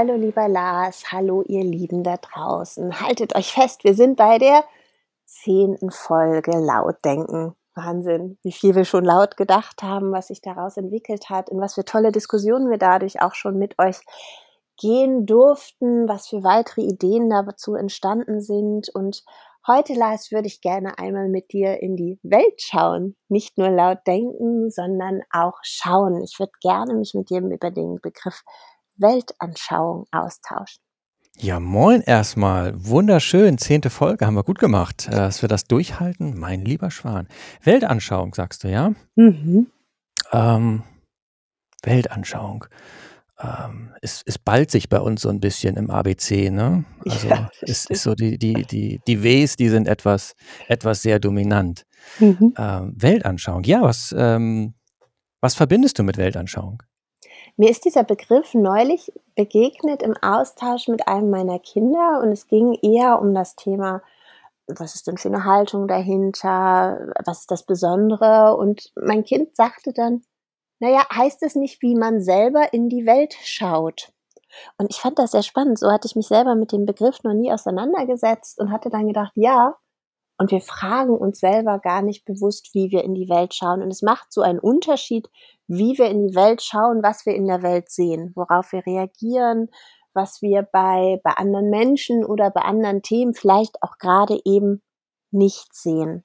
Hallo lieber Lars, hallo ihr Lieben da draußen. Haltet euch fest, wir sind bei der zehnten Folge Lautdenken. Wahnsinn, wie viel wir schon laut gedacht haben, was sich daraus entwickelt hat, in was für tolle Diskussionen wir dadurch auch schon mit euch gehen durften, was für weitere Ideen dazu entstanden sind. Und heute, Lars, würde ich gerne einmal mit dir in die Welt schauen. Nicht nur laut denken, sondern auch schauen. Ich würde gerne mich mit dir über den Begriff Weltanschauung austauschen. Ja, moin erstmal. Wunderschön. Zehnte Folge haben wir gut gemacht. Äh, dass wir das durchhalten, mein lieber Schwan. Weltanschauung, sagst du, ja? Mhm. Ähm, Weltanschauung. Ähm, es, es ballt sich bei uns so ein bisschen im ABC, ne? Also ja, es ist so die, die, die, die Ws, die sind etwas, etwas sehr dominant. Mhm. Ähm, Weltanschauung, ja, was, ähm, was verbindest du mit Weltanschauung? Mir ist dieser Begriff neulich begegnet im Austausch mit einem meiner Kinder und es ging eher um das Thema, was ist denn für eine Haltung dahinter, was ist das Besondere und mein Kind sagte dann, naja, heißt es nicht, wie man selber in die Welt schaut? Und ich fand das sehr spannend. So hatte ich mich selber mit dem Begriff noch nie auseinandergesetzt und hatte dann gedacht, ja, und wir fragen uns selber gar nicht bewusst, wie wir in die Welt schauen. Und es macht so einen Unterschied, wie wir in die Welt schauen, was wir in der Welt sehen, worauf wir reagieren, was wir bei, bei anderen Menschen oder bei anderen Themen vielleicht auch gerade eben nicht sehen.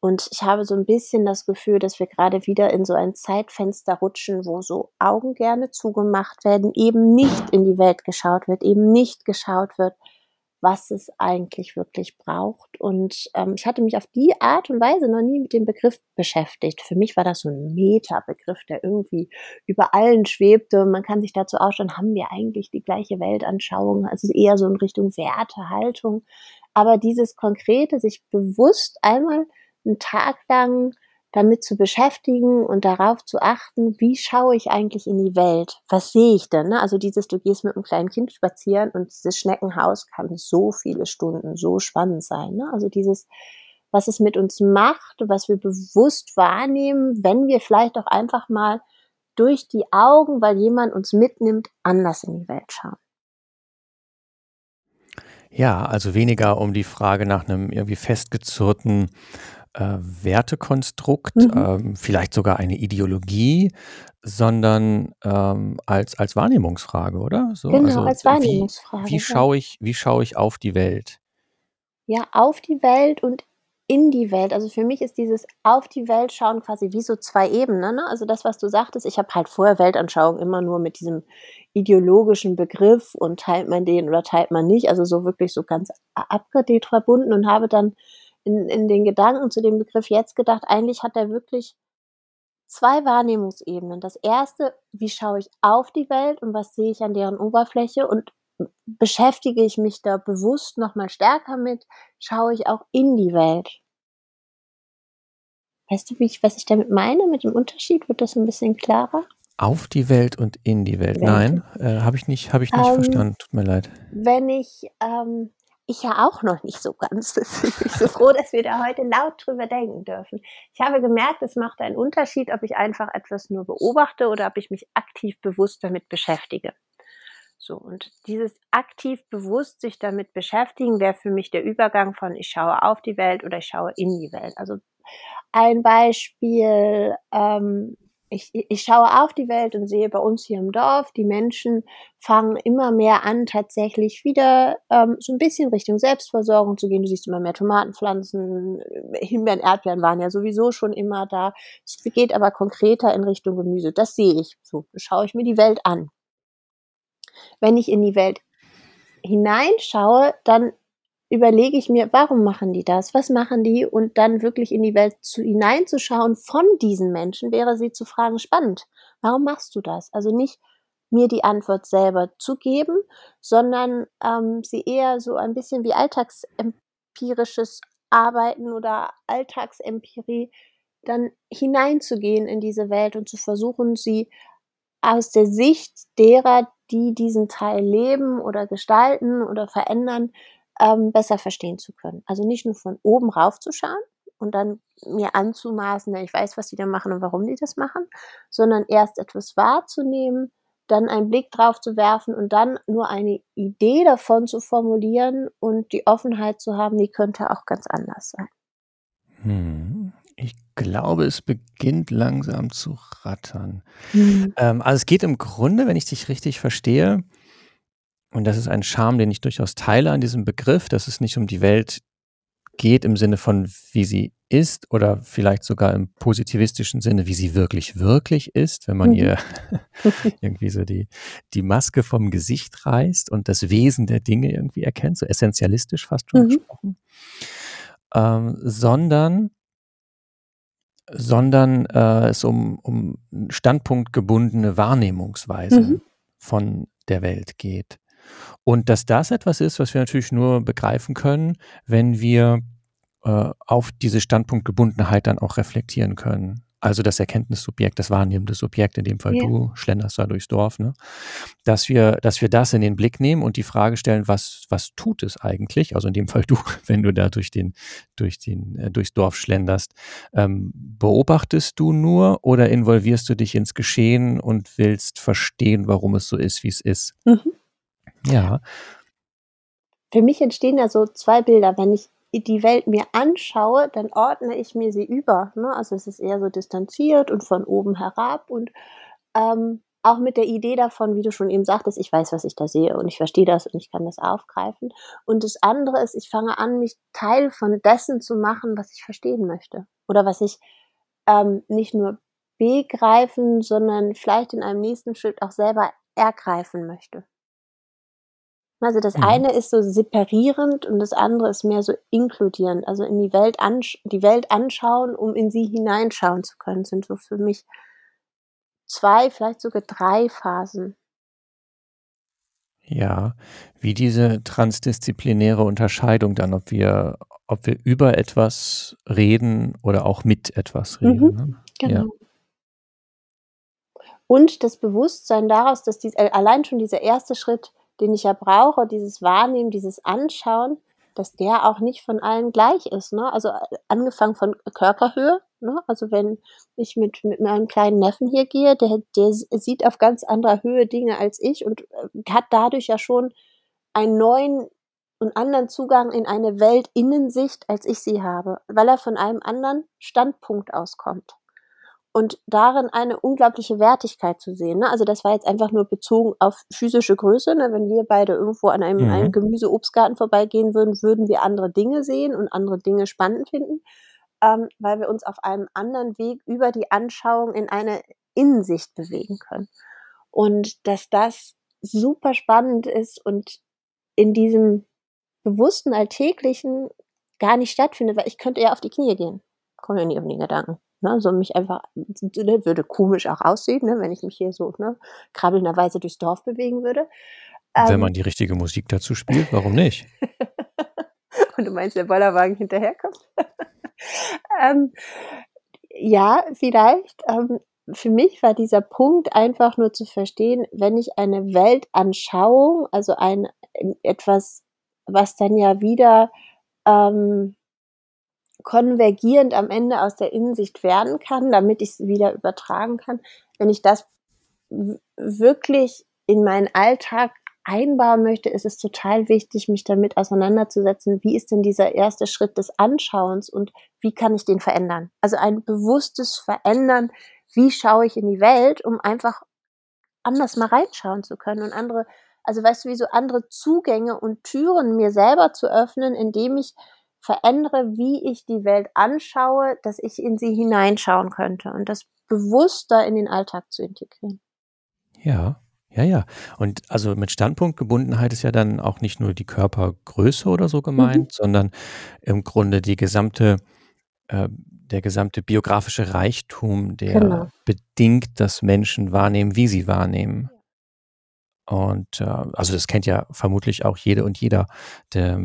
Und ich habe so ein bisschen das Gefühl, dass wir gerade wieder in so ein Zeitfenster rutschen, wo so Augen gerne zugemacht werden, eben nicht in die Welt geschaut wird, eben nicht geschaut wird, was es eigentlich wirklich braucht. Und ähm, ich hatte mich auf die Art und Weise noch nie mit dem Begriff beschäftigt. Für mich war das so ein Meta-Begriff, der irgendwie über allen schwebte. Man kann sich dazu ausschauen, haben wir eigentlich die gleiche Weltanschauung? Also eher so in Richtung Wertehaltung. Aber dieses Konkrete, sich bewusst einmal einen Tag lang damit zu beschäftigen und darauf zu achten, wie schaue ich eigentlich in die Welt? Was sehe ich denn? Ne? Also dieses, du gehst mit einem kleinen Kind spazieren und dieses Schneckenhaus kann so viele Stunden so spannend sein. Ne? Also dieses, was es mit uns macht, was wir bewusst wahrnehmen, wenn wir vielleicht auch einfach mal durch die Augen, weil jemand uns mitnimmt, anders in die Welt schauen. Ja, also weniger um die Frage nach einem irgendwie festgezurrten äh, Wertekonstrukt, mhm. ähm, vielleicht sogar eine Ideologie, sondern ähm, als, als Wahrnehmungsfrage, oder? So, genau, also als Wahrnehmungsfrage. Wie, wie schaue ich, wie schaue ich auf die Welt? Ja, auf die Welt und in die Welt. Also für mich ist dieses auf die Welt schauen quasi wie so zwei Ebenen. Ne? Also das, was du sagtest, ich habe halt vorher Weltanschauung immer nur mit diesem ideologischen Begriff und teilt man den oder teilt man nicht, also so wirklich so ganz abgedreht verbunden und habe dann in, in den Gedanken zu dem Begriff jetzt gedacht, eigentlich hat er wirklich zwei Wahrnehmungsebenen. Das erste, wie schaue ich auf die Welt und was sehe ich an deren Oberfläche und beschäftige ich mich da bewusst nochmal stärker mit, schaue ich auch in die Welt. Weißt du, wie ich, was ich damit meine, mit dem Unterschied? Wird das ein bisschen klarer? Auf die Welt und in die Welt. Nein, äh, habe ich nicht, hab ich nicht ähm, verstanden. Tut mir leid. Wenn ich ähm, ich ja auch noch nicht so ganz. Ich bin so froh, dass wir da heute laut drüber denken dürfen. Ich habe gemerkt, es macht einen Unterschied, ob ich einfach etwas nur beobachte oder ob ich mich aktiv bewusst damit beschäftige. So, und dieses aktiv bewusst sich damit beschäftigen wäre für mich der Übergang von ich schaue auf die Welt oder ich schaue in die Welt. Also ein Beispiel, ähm, ich, ich schaue auf die Welt und sehe bei uns hier im Dorf, die Menschen fangen immer mehr an, tatsächlich wieder ähm, so ein bisschen Richtung Selbstversorgung zu gehen. Du siehst immer mehr Tomatenpflanzen, Himbeeren, Erdbeeren waren ja sowieso schon immer da. Es geht aber konkreter in Richtung Gemüse. Das sehe ich. So schaue ich mir die Welt an. Wenn ich in die Welt hineinschaue, dann überlege ich mir, warum machen die das? Was machen die? Und dann wirklich in die Welt zu, hineinzuschauen von diesen Menschen, wäre sie zu fragen, spannend. Warum machst du das? Also nicht mir die Antwort selber zu geben, sondern ähm, sie eher so ein bisschen wie alltagsempirisches Arbeiten oder Alltagsempirie dann hineinzugehen in diese Welt und zu versuchen, sie aus der Sicht derer, die diesen Teil leben oder gestalten oder verändern, ähm, besser verstehen zu können. Also nicht nur von oben rauf zu schauen und dann mir anzumaßen, ich weiß, was die da machen und warum die das machen, sondern erst etwas wahrzunehmen, dann einen Blick drauf zu werfen und dann nur eine Idee davon zu formulieren und die Offenheit zu haben, die könnte auch ganz anders sein. Hm. Ich glaube, es beginnt langsam zu rattern. Mhm. Ähm, also es geht im Grunde, wenn ich dich richtig verstehe, und das ist ein Charme, den ich durchaus teile an diesem Begriff, dass es nicht um die Welt geht im Sinne von, wie sie ist oder vielleicht sogar im positivistischen Sinne, wie sie wirklich, wirklich ist, wenn man mhm. ihr irgendwie so die, die Maske vom Gesicht reißt und das Wesen der Dinge irgendwie erkennt, so essentialistisch fast schon mhm. gesprochen, ähm, sondern sondern äh, es um, um standpunktgebundene Wahrnehmungsweise mhm. von der Welt geht. Und dass das etwas ist, was wir natürlich nur begreifen können, wenn wir äh, auf diese Standpunktgebundenheit dann auch reflektieren können. Also das Erkenntnissubjekt, das wahrnehmende Subjekt, in dem Fall ja. du schlenderst da durchs Dorf, ne? dass wir, dass wir das in den Blick nehmen und die Frage stellen, was, was tut es eigentlich? Also in dem Fall du, wenn du da durch den, durch den, äh, durchs Dorf schlenderst, ähm, beobachtest du nur oder involvierst du dich ins Geschehen und willst verstehen, warum es so ist, wie es ist? Mhm. Ja. Für mich entstehen ja so zwei Bilder. Wenn ich die Welt mir anschaue, dann ordne ich mir sie über. Ne? Also es ist eher so distanziert und von oben herab und ähm, auch mit der Idee davon, wie du schon eben sagtest, ich weiß, was ich da sehe und ich verstehe das und ich kann das aufgreifen. Und das andere ist, ich fange an, mich Teil von dessen zu machen, was ich verstehen möchte. Oder was ich ähm, nicht nur begreifen, sondern vielleicht in einem nächsten Schritt auch selber ergreifen möchte. Also das mhm. eine ist so separierend und das andere ist mehr so inkludierend, also in die Welt, die Welt anschauen, um in sie hineinschauen zu können, sind so für mich zwei, vielleicht sogar drei Phasen. Ja, wie diese transdisziplinäre Unterscheidung dann, ob wir, ob wir über etwas reden oder auch mit etwas reden. Mhm, ne? Genau. Ja. Und das Bewusstsein daraus, dass dies, äh, allein schon dieser erste Schritt den ich ja brauche, dieses Wahrnehmen, dieses Anschauen, dass der auch nicht von allen gleich ist. Ne? Also angefangen von Körperhöhe. Ne? Also wenn ich mit, mit meinem kleinen Neffen hier gehe, der, der sieht auf ganz anderer Höhe Dinge als ich und äh, hat dadurch ja schon einen neuen und anderen Zugang in eine Weltinnensicht, als ich sie habe, weil er von einem anderen Standpunkt auskommt und darin eine unglaubliche Wertigkeit zu sehen. Ne? Also das war jetzt einfach nur bezogen auf physische Größe. Ne? Wenn wir beide irgendwo an einem, mhm. einem Gemüse-Obstgarten vorbeigehen würden, würden wir andere Dinge sehen und andere Dinge spannend finden, ähm, weil wir uns auf einem anderen Weg über die Anschauung in eine Innensicht bewegen können. Und dass das super spannend ist und in diesem bewussten Alltäglichen gar nicht stattfindet, weil ich könnte ja auf die Knie gehen. Komme ja nie auf den Gedanken. Ne, so mich einfach, ne, würde komisch auch aussehen, ne, wenn ich mich hier so ne, krabbelnderweise durchs Dorf bewegen würde. Wenn ähm, man die richtige Musik dazu spielt, warum nicht? Und du meinst, der Bollerwagen hinterherkommt? ähm, ja, vielleicht. Ähm, für mich war dieser Punkt einfach nur zu verstehen, wenn ich eine Weltanschauung, also ein etwas, was dann ja wieder ähm, konvergierend am Ende aus der Innensicht werden kann, damit ich es wieder übertragen kann, wenn ich das wirklich in meinen Alltag einbauen möchte, ist es total wichtig, mich damit auseinanderzusetzen, wie ist denn dieser erste Schritt des Anschauens und wie kann ich den verändern? Also ein bewusstes Verändern, wie schaue ich in die Welt, um einfach anders mal reinschauen zu können und andere, also weißt du, wie so andere Zugänge und Türen mir selber zu öffnen, indem ich verändere, wie ich die Welt anschaue, dass ich in sie hineinschauen könnte und das bewusster in den Alltag zu integrieren. Ja, ja, ja. Und also mit Standpunktgebundenheit ist ja dann auch nicht nur die Körpergröße oder so gemeint, mhm. sondern im Grunde die gesamte, äh, der gesamte biografische Reichtum, der genau. bedingt, dass Menschen wahrnehmen, wie sie wahrnehmen. Und äh, also das kennt ja vermutlich auch jede und jeder, der,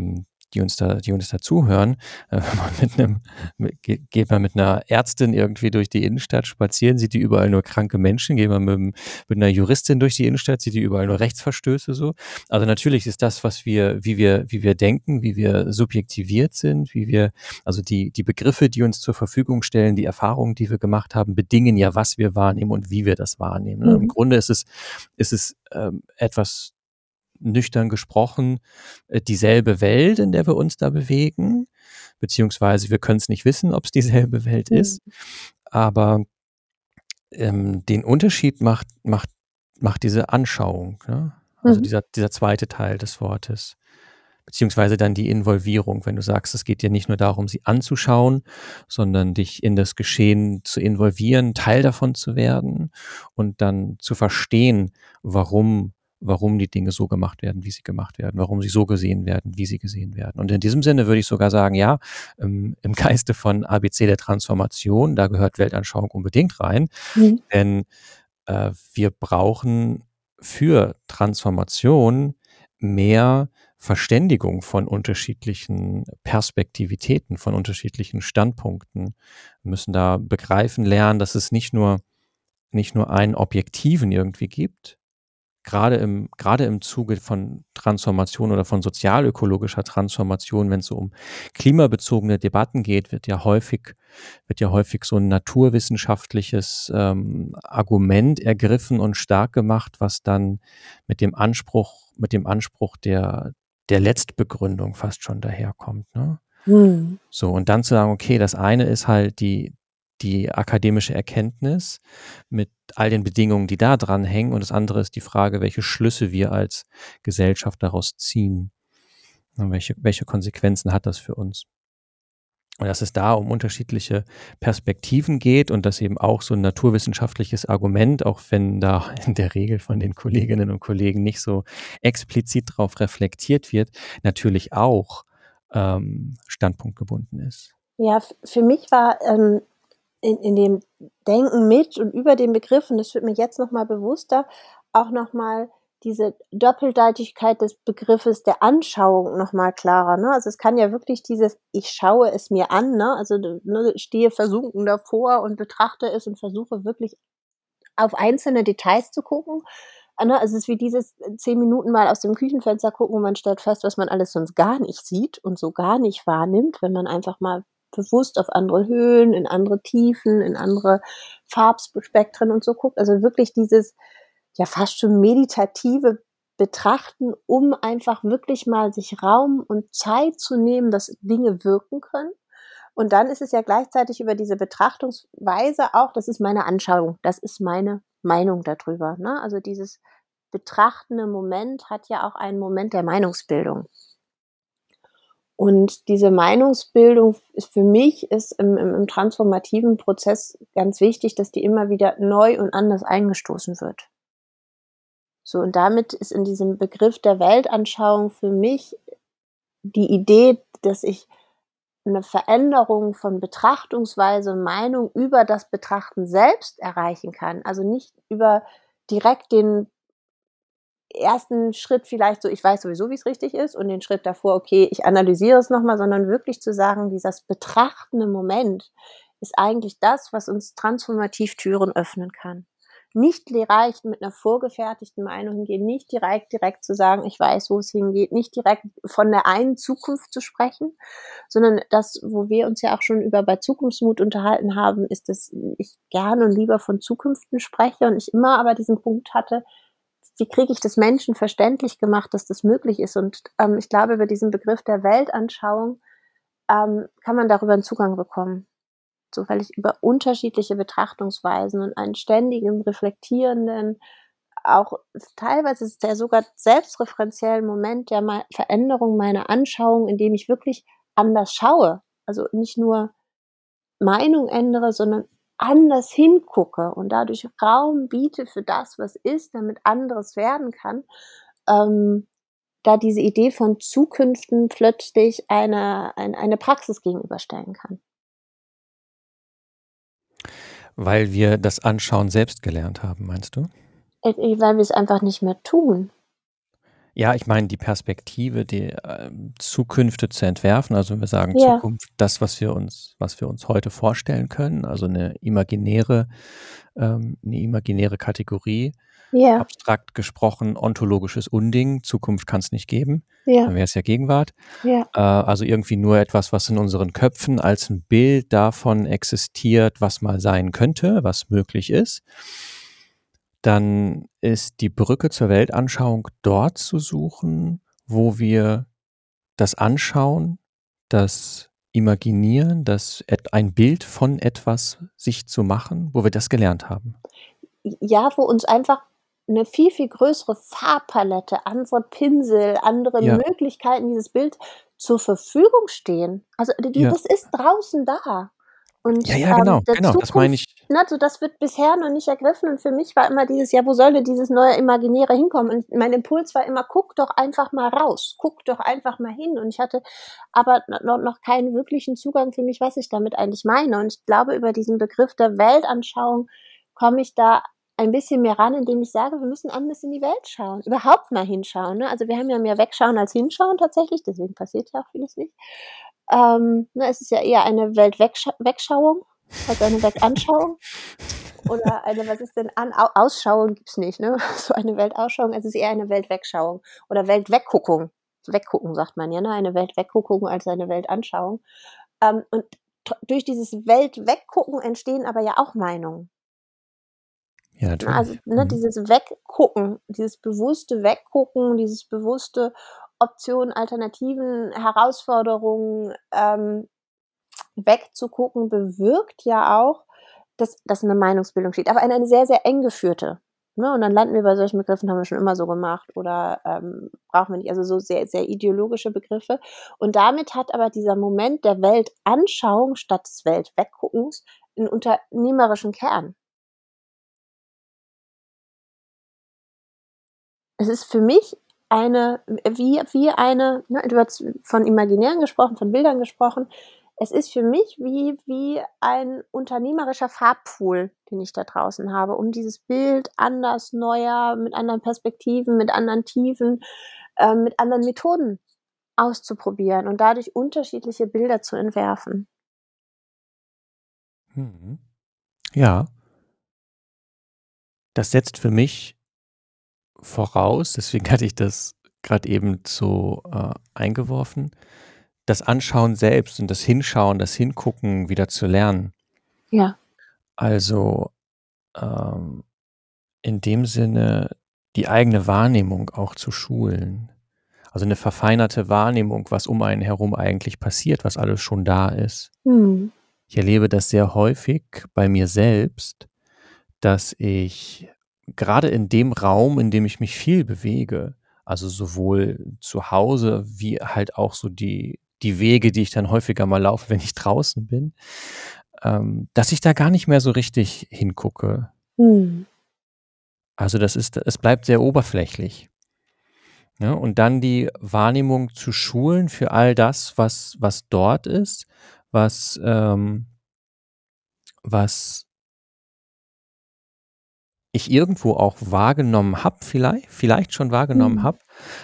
die uns da, die uns da zuhören, äh, wenn man mit einem, mit, geht man mit einer Ärztin irgendwie durch die Innenstadt spazieren, sieht die überall nur kranke Menschen, geht man mit, mit einer Juristin durch die Innenstadt, sieht die überall nur Rechtsverstöße so. Also natürlich ist das, was wir, wie wir, wie wir denken, wie wir subjektiviert sind, wie wir, also die, die Begriffe, die uns zur Verfügung stellen, die Erfahrungen, die wir gemacht haben, bedingen ja, was wir wahrnehmen und wie wir das wahrnehmen. Mhm. Im Grunde ist es, ist es ähm, etwas nüchtern gesprochen äh, dieselbe Welt, in der wir uns da bewegen, beziehungsweise wir können es nicht wissen, ob es dieselbe Welt mhm. ist, aber ähm, den Unterschied macht, macht, macht diese Anschauung, ne? also mhm. dieser, dieser zweite Teil des Wortes beziehungsweise dann die Involvierung, wenn du sagst, es geht dir nicht nur darum, sie anzuschauen, sondern dich in das Geschehen zu involvieren, Teil davon zu werden und dann zu verstehen, warum warum die Dinge so gemacht werden, wie sie gemacht werden, warum sie so gesehen werden, wie sie gesehen werden. Und in diesem Sinne würde ich sogar sagen, ja, im, im Geiste von ABC der Transformation, da gehört Weltanschauung unbedingt rein, mhm. denn äh, wir brauchen für Transformation mehr Verständigung von unterschiedlichen Perspektivitäten, von unterschiedlichen Standpunkten. Wir müssen da begreifen lernen, dass es nicht nur nicht nur einen Objektiven irgendwie gibt, gerade im, gerade im Zuge von Transformation oder von sozialökologischer Transformation, wenn es so um klimabezogene Debatten geht, wird ja häufig, wird ja häufig so ein naturwissenschaftliches ähm, Argument ergriffen und stark gemacht, was dann mit dem Anspruch, mit dem Anspruch der, der Letztbegründung fast schon daherkommt. Ne? Hm. So, und dann zu sagen, okay, das eine ist halt die, die akademische Erkenntnis mit all den Bedingungen, die da dran hängen. Und das andere ist die Frage, welche Schlüsse wir als Gesellschaft daraus ziehen. Und welche, welche Konsequenzen hat das für uns? Und dass es da um unterschiedliche Perspektiven geht und dass eben auch so ein naturwissenschaftliches Argument, auch wenn da in der Regel von den Kolleginnen und Kollegen nicht so explizit darauf reflektiert wird, natürlich auch ähm, standpunktgebunden ist. Ja, für mich war ähm, in, in dem Denken mit und über den Begriffen, das wird mir jetzt nochmal bewusster, auch nochmal diese Doppeldeutigkeit des Begriffes der Anschauung nochmal klarer. Ne? Also es kann ja wirklich dieses, ich schaue es mir an, ne? also ne, stehe versunken davor und betrachte es und versuche wirklich auf einzelne Details zu gucken. Ne? Also es ist wie dieses zehn Minuten mal aus dem Küchenfenster gucken und man stellt fest, was man alles sonst gar nicht sieht und so gar nicht wahrnimmt, wenn man einfach mal bewusst auf andere Höhen, in andere Tiefen, in andere Farbspektren und so guckt. Also wirklich dieses ja fast schon meditative Betrachten, um einfach wirklich mal sich Raum und Zeit zu nehmen, dass Dinge wirken können. Und dann ist es ja gleichzeitig über diese Betrachtungsweise auch, das ist meine Anschauung, das ist meine Meinung darüber. Ne? Also dieses betrachtende Moment hat ja auch einen Moment der Meinungsbildung. Und diese Meinungsbildung ist für mich ist im, im, im, transformativen Prozess ganz wichtig, dass die immer wieder neu und anders eingestoßen wird. So, und damit ist in diesem Begriff der Weltanschauung für mich die Idee, dass ich eine Veränderung von Betrachtungsweise und Meinung über das Betrachten selbst erreichen kann. Also nicht über direkt den ersten Schritt vielleicht so, ich weiß sowieso, wie es richtig ist, und den Schritt davor, okay, ich analysiere es nochmal, sondern wirklich zu sagen, dieses betrachtende Moment ist eigentlich das, was uns transformativ Türen öffnen kann. Nicht reicht mit einer vorgefertigten Meinung hingehen, nicht direkt, direkt zu sagen, ich weiß, wo es hingeht, nicht direkt von der einen Zukunft zu sprechen, sondern das, wo wir uns ja auch schon über bei Zukunftsmut unterhalten haben, ist, dass ich gerne und lieber von Zukünften spreche und ich immer aber diesen Punkt hatte, wie kriege ich das Menschen verständlich gemacht, dass das möglich ist? Und ähm, ich glaube, über diesen Begriff der Weltanschauung ähm, kann man darüber einen Zugang bekommen. So, weil ich über unterschiedliche Betrachtungsweisen und einen ständigen, reflektierenden, auch teilweise ist der sogar selbstreferenziellen Moment der Veränderung meiner Anschauung, indem ich wirklich anders schaue. Also nicht nur Meinung ändere, sondern anders hingucke und dadurch Raum biete für das, was ist, damit anderes werden kann, ähm, da diese Idee von Zukünften plötzlich eine, eine, eine Praxis gegenüberstellen kann. Weil wir das Anschauen selbst gelernt haben, meinst du? Äh, weil wir es einfach nicht mehr tun. Ja, ich meine, die Perspektive, die äh, Zukünfte zu entwerfen, also wenn wir sagen Ja. Zukunft, das, was wir uns, was wir uns heute vorstellen können, also eine imaginäre, ähm, eine imaginäre Kategorie, Ja. abstrakt gesprochen, ontologisches Unding, Zukunft kann es nicht geben, Ja. dann wäre es ja Gegenwart. Ja. Äh, also irgendwie nur etwas, was in unseren Köpfen als ein Bild davon existiert, was mal sein könnte, was möglich ist dann ist die Brücke zur Weltanschauung dort zu suchen, wo wir das Anschauen, das Imaginieren, das ein Bild von etwas sich zu machen, wo wir das gelernt haben. Ja, wo uns einfach eine viel, viel größere Farbpalette, andere Pinsel, andere Ja. Möglichkeiten, dieses Bild zur Verfügung stehen. Also, die Ja. das ist draußen da. Und, Ja, ja, ähm, genau, der genau, das meine Zukunft ich. ne, so das wird bisher noch nicht ergriffen und für mich war immer dieses: „Ja, wo soll denn dieses neue Imaginäre hinkommen?“ Und mein Impuls war immer: „Guck doch einfach mal raus, guck doch einfach mal hin.“ Und ich hatte aber no noch keinen wirklichen Zugang für mich, was ich damit eigentlich meine. Und ich glaube, über diesen Begriff der Weltanschauung komme ich da ein bisschen mehr ran, indem ich sage, wir müssen anders in die Welt schauen, überhaupt mal hinschauen, ne? Also, wir haben ja mehr Wegschauen als Hinschauen tatsächlich, deswegen passiert ja auch vieles nicht. Ähm, ne, es ist ja eher eine Weltwegsch Wegschauung als eine Weltanschauung. Oder eine was ist denn an Au Ausschauung gibt's nicht, ne? So eine Weltausschauung, es ist eher eine Weltwegschauung oder Weltwegguckung. Weggucken sagt man ja, ne? Eine Weltwegguckung als eine Weltanschauung. Ähm, und durch dieses Weltweggucken entstehen aber ja auch Meinungen. Ja, also, natürlich. ne, Mhm. dieses Weggucken, dieses bewusste Weggucken, dieses bewusste Optionen, Alternativen, Herausforderungen, ähm, wegzugucken, bewirkt ja auch, dass dass 'ne Meinungsbildung steht, aber eine eine sehr, sehr eng geführte, ne? Und dann landen wir bei solchen Begriffen, haben wir schon immer so gemacht oder, ähm, brauchen wir nicht, also so sehr, sehr ideologische Begriffe. Und damit hat aber dieser Moment der Weltanschauung statt des Weltwegguckens 'n unternehmerischen Kern. Es ist für mich eine wie wie eine ne, du hast von Imaginären gesprochen, von Bildern gesprochen. Es ist für mich wie wie ein unternehmerischer Farbpool, den ich da draußen habe, um dieses Bild anders, neuer, mit anderen Perspektiven, mit anderen Tiefen, ähm, mit anderen Methoden auszuprobieren und dadurch unterschiedliche Bilder zu entwerfen. Mhm. Ja. Das setzt für mich voraus, deswegen hatte ich das grad eben so, äh, eingeworfen, das Anschauen selbst und das Hinschauen, das Hingucken wieder zu lernen. Ja. Also, ähm, in dem Sinne die eigene Wahrnehmung auch zu schulen. Also 'ne verfeinerte Wahrnehmung, was um einen herum eigentlich passiert, was alles schon da ist. Mhm. Ich erlebe das sehr häufig bei mir selbst, dass ich grade in dem Raum, in dem ich mich viel bewege, also sowohl zu Hause wie halt auch so die die Wege, die ich dann häufiger mal laufe, wenn ich draußen bin, ähm, dass ich da gar nicht mehr so richtig hingucke. Mhm. Also, das ist es bleibt sehr oberflächlich. Ne, und dann die Wahrnehmung zu schulen für all das, was was dort ist, was, ähm was ich irgendwo auch wahrgenommen habe, viellei vielleicht schon wahrgenommen Mhm. habe,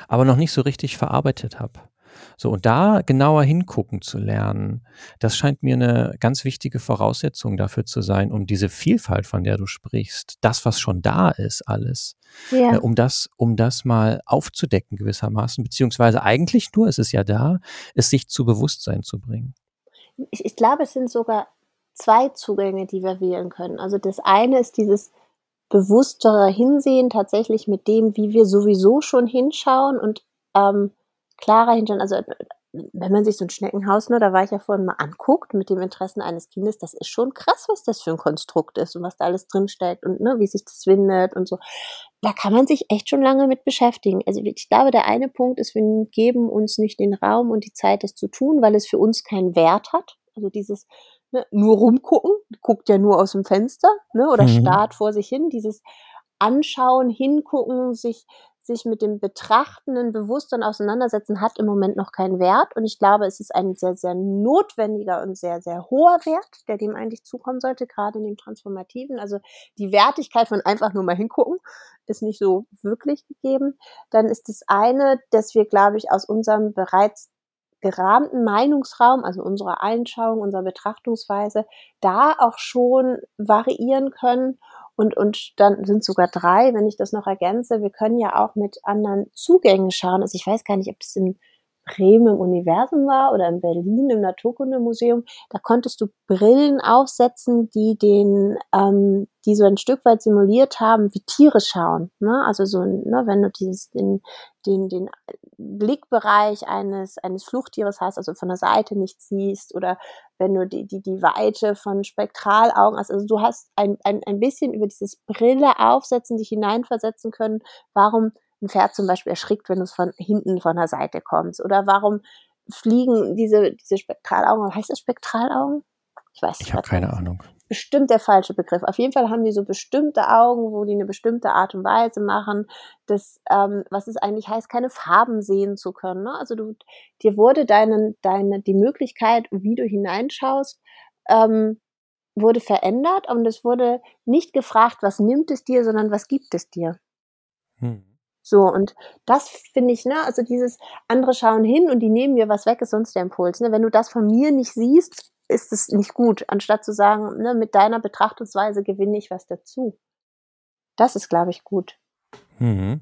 aber noch nicht so richtig verarbeitet habe. So, und da genauer hingucken zu lernen, das scheint mir 'ne ganz wichtige Voraussetzung dafür zu sein, um diese Vielfalt, von der du sprichst, das, was schon da ist alles, äh, Ja. um das um das mal aufzudecken gewissermaßen, beziehungsweise eigentlich nur es ist ja da, es sich zu Bewusstsein zu bringen. Ich ich glaube, es sind sogar 2 Zugänge, die wir wählen können. Also, das eine ist dieses bewusstere Hinsehen tatsächlich mit dem, wie wir sowieso schon hinschauen und, ähm, klarer hinschauen. Also, wenn man sich so 'n Schneckenhaus, ne, da war ich ja vorhin mal anguckt mit den Interessen eines Kindes, das ist schon krass, was das für 'n Konstrukt ist und was da alles drinsteckt und, ne, wie sich das windet und so. Da kann man sich echt schon lange mit beschäftigen. Also, ich glaube, der eine Punkt ist, wir geben uns nicht den Raum und die Zeit, das zu tun, weil es für uns keinen Wert hat. Also, dieses, ne, nur rumgucken, guckt ja nur aus'm Fenster, ne, oder Mhm. starrt vor sich hin. Dieses Anschauen, Hingucken, sich sich mit dem betrachtenden Bewusstsein auseinandersetzen, hat im Moment noch keinen Wert. Und ich glaube, es ist ein sehr, sehr notwendiger und sehr, sehr hoher Wert, der dem eigentlich zukommen sollte, gerade in dem Transformativen. Also die Wertigkeit von einfach nur mal hingucken ist nicht so wirklich gegeben. Dann ist das eine, dass wir, glaube ich, aus unserem bereits gerahmten Meinungsraum, also unserer Einschauung, unserer Betrachtungsweise, da auch schon variieren können und, und dann sind sogar drei, wenn ich das noch ergänze. Wir können ja auch mit anderen Zugängen schauen. Also ich weiß gar nicht, ob das in Bremen im Universum war oder in Berlin im Naturkundemuseum, da konntest du Brillen aufsetzen, die den, ähm, die so ein Stück weit simuliert haben, wie Tiere schauen. Ne? Also so, ne, wenn du dieses, den, den, den Blickbereich eines, eines Fluchttieres hast, also von der Seite nicht siehst, oder wenn du die, die, die Weite von Spektralaugen hast, also du hast ein, ein, ein bisschen über dieses Brille aufsetzen, dich hineinversetzen können, warum ein Pferd zum Beispiel erschrickt, wenn du es von hinten von der Seite kommst? Oder warum fliegen diese, diese Spektralaugen, heißt das Spektralaugen? Ich weiß nicht. Ich habe keine Ahnung. Bestimmt der falsche Begriff. Auf jeden Fall haben die so bestimmte Augen, wo die eine bestimmte Art und Weise machen, das, ähm, was es eigentlich heißt, keine Farben sehen zu können. Ne? Also du, dir wurde deine, deine, die Möglichkeit, wie du hineinschaust, ähm, wurde verändert und es wurde nicht gefragt, was nimmt es dir, sondern was gibt es dir. Hm. So, und das finde ich, ne, also dieses andere schauen hin und die nehmen mir was weg, ist sonst der Impuls. Ne? Wenn du das von mir nicht siehst, ist es nicht gut, anstatt zu sagen, ne, mit deiner Betrachtungsweise gewinne ich was dazu. Das ist, glaube ich, gut. Mhm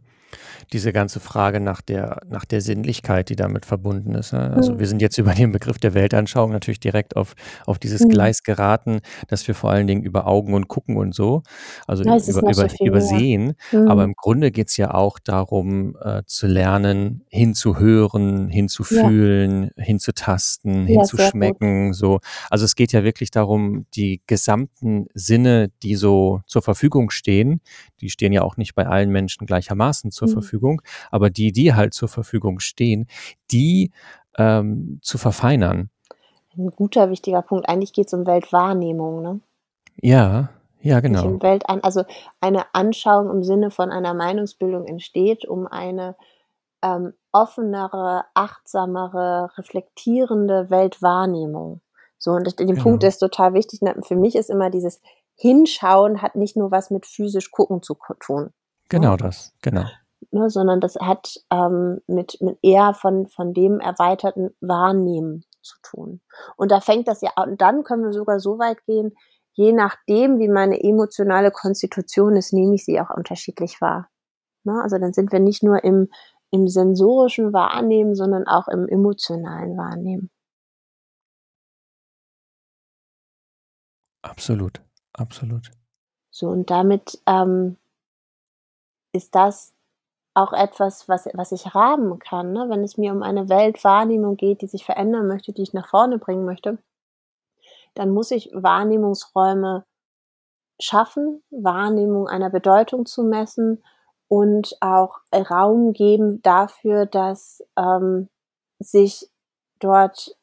diese ganze Frage nach der, nach der Sinnlichkeit, die damit verbunden ist. Ne? Also mhm. wir sind jetzt über den Begriff der Weltanschauung natürlich direkt auf, auf dieses mhm. Gleis geraten, dass wir vor allen Dingen über Augen und Gucken und so, also ja, über, über, so übersehen. Mhm. Aber im Grunde geht es ja auch darum, äh, zu lernen, hinzuhören, hinzufühlen, ja. hinzutasten, ja, hinzuschmecken. So. Also es geht ja wirklich darum, die gesamten Sinne, die so zur Verfügung stehen, die stehen ja auch nicht bei allen Menschen gleichermaßen zur mhm. Verfügung, aber die, die halt zur Verfügung stehen, die ähm, zu verfeinern. Ein guter, wichtiger Punkt. Eigentlich geht es um Weltwahrnehmung, ne? Ja, ja, genau. Nicht Weltan also eine Anschauung im Sinne von einer Meinungsbildung entsteht, um eine ähm, offenere, achtsamere, reflektierende Weltwahrnehmung. So, und den genau. Punkt ist total wichtig. Ne? Für mich ist immer dieses Hinschauen hat nicht nur was mit physisch gucken zu tun. Genau ne? das, genau. Ne, sondern das hat ähm, mit, mit eher von, von dem erweiterten Wahrnehmen zu tun. Und da fängt das ja an, und dann können wir sogar so weit gehen, je nachdem, wie meine emotionale Konstitution ist, nehme ich sie auch unterschiedlich wahr. Ne? Also dann sind wir nicht nur im, im sensorischen Wahrnehmen, sondern auch im emotionalen Wahrnehmen. Absolut, absolut. So, und damit ähm, ist das auch etwas, was, was ich rahmen kann. Ne? Wenn es mir um eine Weltwahrnehmung geht, die sich verändern möchte, die ich nach vorne bringen möchte, dann muss ich Wahrnehmungsräume schaffen, Wahrnehmung einer Bedeutung zu messen und auch Raum geben dafür, dass ähm, sich dort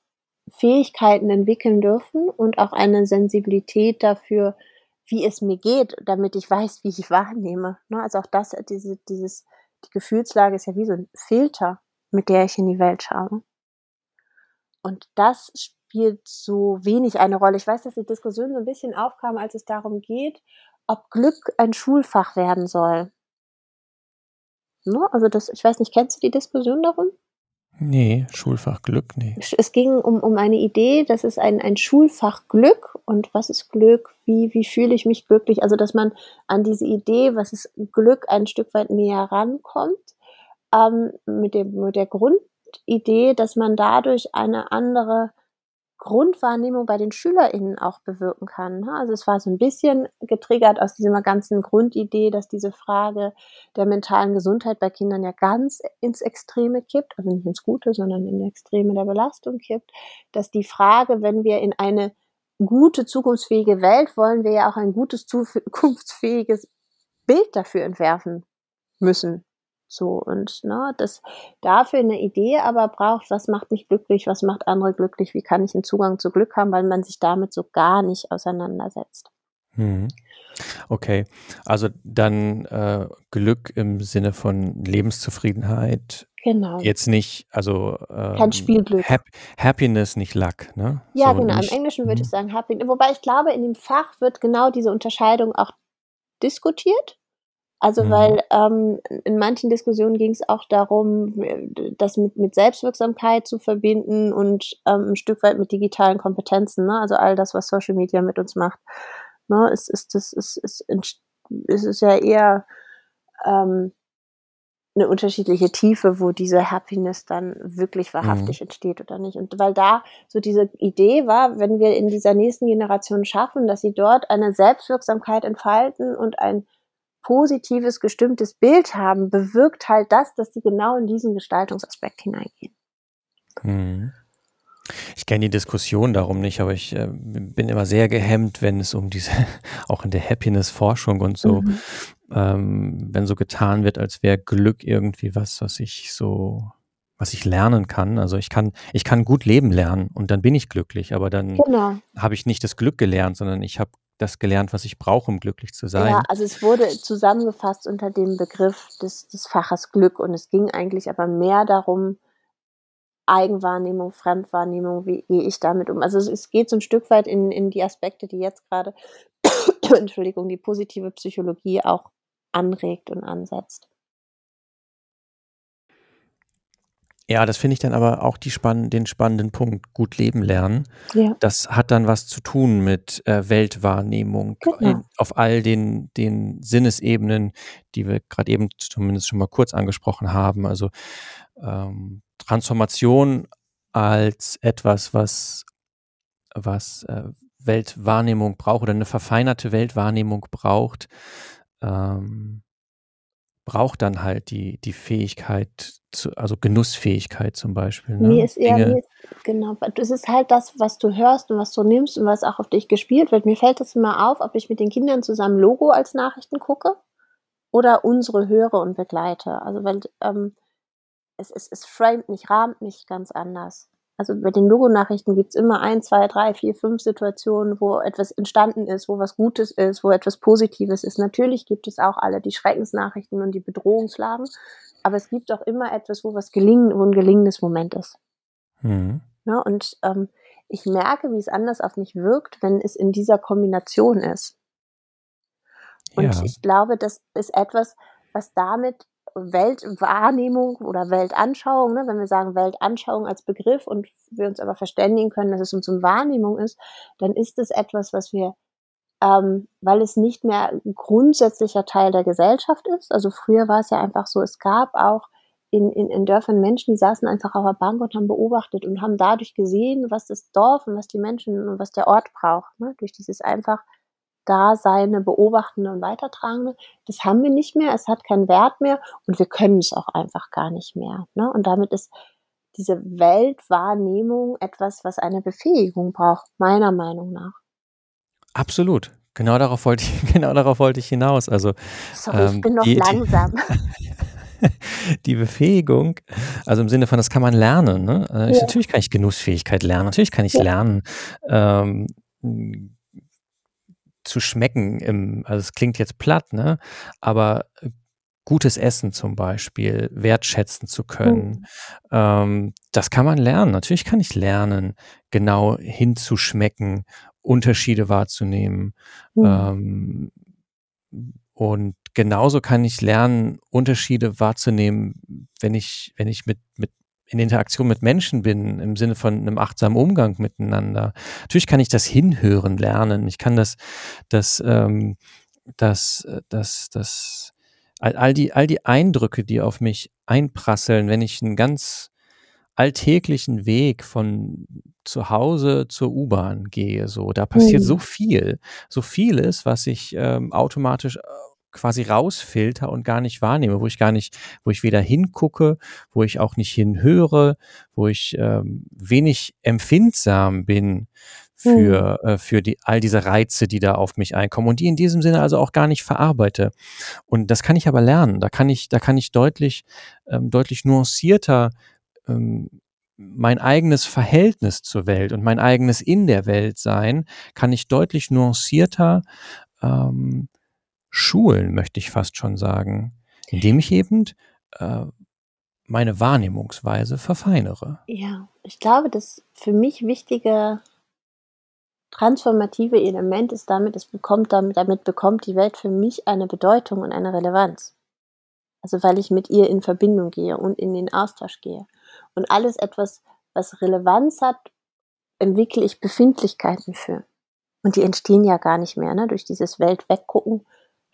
Fähigkeiten entwickeln dürfen und auch eine Sensibilität dafür, wie es mir geht, damit ich weiß, wie ich wahrnehme. Ne? Also auch das, diese, dieses, die Gefühlslage ist ja wie so ein Filter, mit der ich in die Welt schaue. Und das spielt so wenig eine Rolle. Ich weiß, dass die Diskussion so ein bisschen aufkam, als es darum geht, ob Glück ein Schulfach werden soll. Ne? Also das, ich weiß nicht, kennst du die Diskussion darum? Nee, Schulfach Glück, nee. Es ging um, um eine Idee, das ist ein, ein Schulfach Glück. Und was ist Glück, wie, wie fühle ich mich glücklich, also dass man an diese Idee, was ist Glück, ein Stück weit näher rankommt, ähm, mit, dem, mit der Grundidee, dass man dadurch eine andere Grundwahrnehmung bei den SchülerInnen auch bewirken kann. Ne? Also es war so ein bisschen getriggert aus dieser ganzen Grundidee, dass diese Frage der mentalen Gesundheit bei Kindern ja ganz ins Extreme kippt, also nicht ins Gute, sondern in Extreme der Belastung kippt, dass die Frage, wenn wir in eine gute, zukunftsfähige Welt wollen, wir ja auch ein gutes, zukunftsfähiges Bild dafür entwerfen müssen. So und ne, das dafür eine Idee aber braucht, was macht mich glücklich, was macht andere glücklich, wie kann ich einen Zugang zu Glück haben, weil man sich damit so gar nicht auseinandersetzt. Mhm. Okay, also dann, äh, Glück im Sinne von Lebenszufriedenheit. Genau. Jetzt nicht also, Kein ähm, Spielglück. Hap Happiness, nicht Luck, ne? Ja, So genau. Im nicht Englischen würde ich mhm. sagen Happy wobei ich glaube, in dem Fach wird genau diese Unterscheidung auch diskutiert. Also, Mhm. weil, ähm, in manchen Diskussionen ging's auch darum, das mit mit Selbstwirksamkeit zu verbinden und, ähm, 'n Stück weit mit digitalen Kompetenzen, ne? Also, all das, was Social Media mit uns macht, ne? Es ist das es es es ist ja eher, ähm 'ne unterschiedliche Tiefe, wo diese Happiness dann wirklich Mhm. wahrhaftig entsteht oder nicht. Und weil da so diese Idee war, wenn wir in dieser nächsten Generation schaffen, dass sie dort eine Selbstwirksamkeit entfalten und ein positives, gestimmtes Bild haben, bewirkt halt das, dass sie genau in diesen Gestaltungsaspekt hineingehen. Mhm. Ich kenne die Diskussion darum nicht, aber ich, äh, bin immer sehr gehemmt, wenn es um diese auch in der Happiness-Forschung und so, Mhm. ähm, wenn so getan wird, als wäre Glück irgendwie was, was ich so was ich lernen kann. Also, ich kann ich kann gut leben lernen und dann bin ich glücklich, aber dann Genau. habe ich nicht das Glück gelernt, sondern ich habe das gelernt, was ich brauche, um glücklich zu Ja, sein. also, es wurde zusammengefasst unter dem Begriff des des Faches Glück und es ging eigentlich aber mehr darum Eigenwahrnehmung, Fremdwahrnehmung, wie gehe ich damit um? Also, es es geht so 'n Stück weit in in die Aspekte, die jetzt grade Entschuldigung, die positive Psychologie auch anregt und ansetzt. Ja, das finde ich dann aber auch die spann den spannenden Punkt, gut leben lernen. Ja. Das hat dann was zu tun mit, äh, Weltwahrnehmung in Genau. auf all den den Sinnesebenen, die wir grad eben zumindest schon mal kurz angesprochen haben. Also, ähm, Transformation als etwas, was was, äh, Weltwahrnehmung braucht oder 'ne verfeinerte Weltwahrnehmung braucht, ähm braucht dann halt die die Fähigkeit zu also, Genussfähigkeit zum Beispiel, Mir ne? ist eher Dinge mir ist genau, das ist halt das, was du hörst und was du nimmst und was auch auf dich gespielt wird. Mir fällt das immer auf, ob ich mit den Kindern zusammen Logo als Nachrichten gucke oder unsere höre und begleite. Also, weil ähm, es es es framet mich, rahmt mich ganz anders. Also, bei den Logonachrichten gibt's immer 1, 2, 3, 4, 5 Situationen, wo etwas entstanden ist, wo was Gutes ist, wo etwas Positives ist. Natürlich gibt es auch alle die Schreckensnachrichten und die Bedrohungslagen, aber es gibt auch immer etwas, wo was gelingen wo 'n gelingendes Moment ist. Mhm. Ne, und, ähm, ich merke, wie es anders auf mich wirkt, wenn es in dieser Kombination ist. Und Ja. ich glaube, das ist etwas, was damit Weltwahrnehmung oder Weltanschauung ne, wenn wir sagen Weltanschauung als Begriff und wir uns aber verständigen können, dass es uns um Wahrnehmung ist, dann ist es etwas, was wir ähm, weil es nicht mehr 'n grundsätzlicher Teil der Gesellschaft ist. Also, früher war es ja einfach so, es gab auch in in in Dörfern Menschen, die saßen einfach auf der Bank und haben beobachtet und haben dadurch gesehen, was das Dorf und was die Menschen und was der Ort braucht, ne? Durch dieses einfach Daseine, Beobachtende und Weitertragende. Das haben wir nicht mehr, es hat keinen Wert mehr und wir können's auch einfach gar nicht mehr, ne? Und damit ist diese Weltwahrnehmung etwas, was eine Befähigung braucht, meiner Meinung nach. Absolut. Genau darauf wollte ich genau darauf wollte ich hinaus. Also, Sorry, ich ähm, bin noch die langsam. die Befähigung also, im Sinne von, das kann man lernen, ne? Äh, ich Ja. natürlich kann ich Genussfähigkeit lernen. Natürlich kann ich Ja. lernen, ähm, hm, zu schmecken im also, es klingt jetzt platt, ne, aber, gutes Essen zum Beispiel wertschätzen zu können, Mhm. ähm, das kann man lernen. Natürlich kann ich lernen, genau hinzuschmecken, Unterschiede wahrzunehmen, Mhm. ähm, und genauso kann ich lernen, Unterschiede wahrzunehmen, wenn ich wenn ich mit mit in Interaktion mit Menschen bin, im Sinne von 'nem achtsamen Umgang miteinander. Natürlich kann ich das Hinhören lernen. Ich kann das das, ähm das das das all all die all die Eindrücke, die auf mich einprasseln, wenn ich 'n ganz alltäglichen Weg von zu Hause zur U-Bahn gehe so. Da passiert so Mhm. viel so vieles, was ich, ähm, automatisch, äh, quasi rausfiltere und gar nicht wahrnehme, wo ich gar nicht wo ich weder hingucke, wo ich auch nicht hinhöre, wo ich, ähm, wenig empfindsam bin Mhm. für äh, für die all diese Reize, die da auf mich einkommen und die in diesem Sinne also auch gar nicht verarbeite. Und das kann ich aber lernen. Da kann ich da kann ich deutlich ähm, deutlich nuancierter, ähm, mein eigenes Verhältnis zur Welt und mein eigenes in der Welt sein kann ich deutlich nuancierter, ähm, schulen, möchte ich fast schon sagen, indem ich eben äh, meine Wahrnehmungsweise verfeinere. Ja, ich glaube, das für mich wichtige transformative Element ist damit, es bekommt damit, damit bekommt die Welt für mich eine Bedeutung und eine Relevanz. Also weil ich mit ihr in Verbindung gehe und in den Austausch gehe. Und alles etwas, was Relevanz hat, entwickle ich Befindlichkeiten für. Und die entstehen ja gar nicht mehr, ne? Durch dieses Welt weggucken.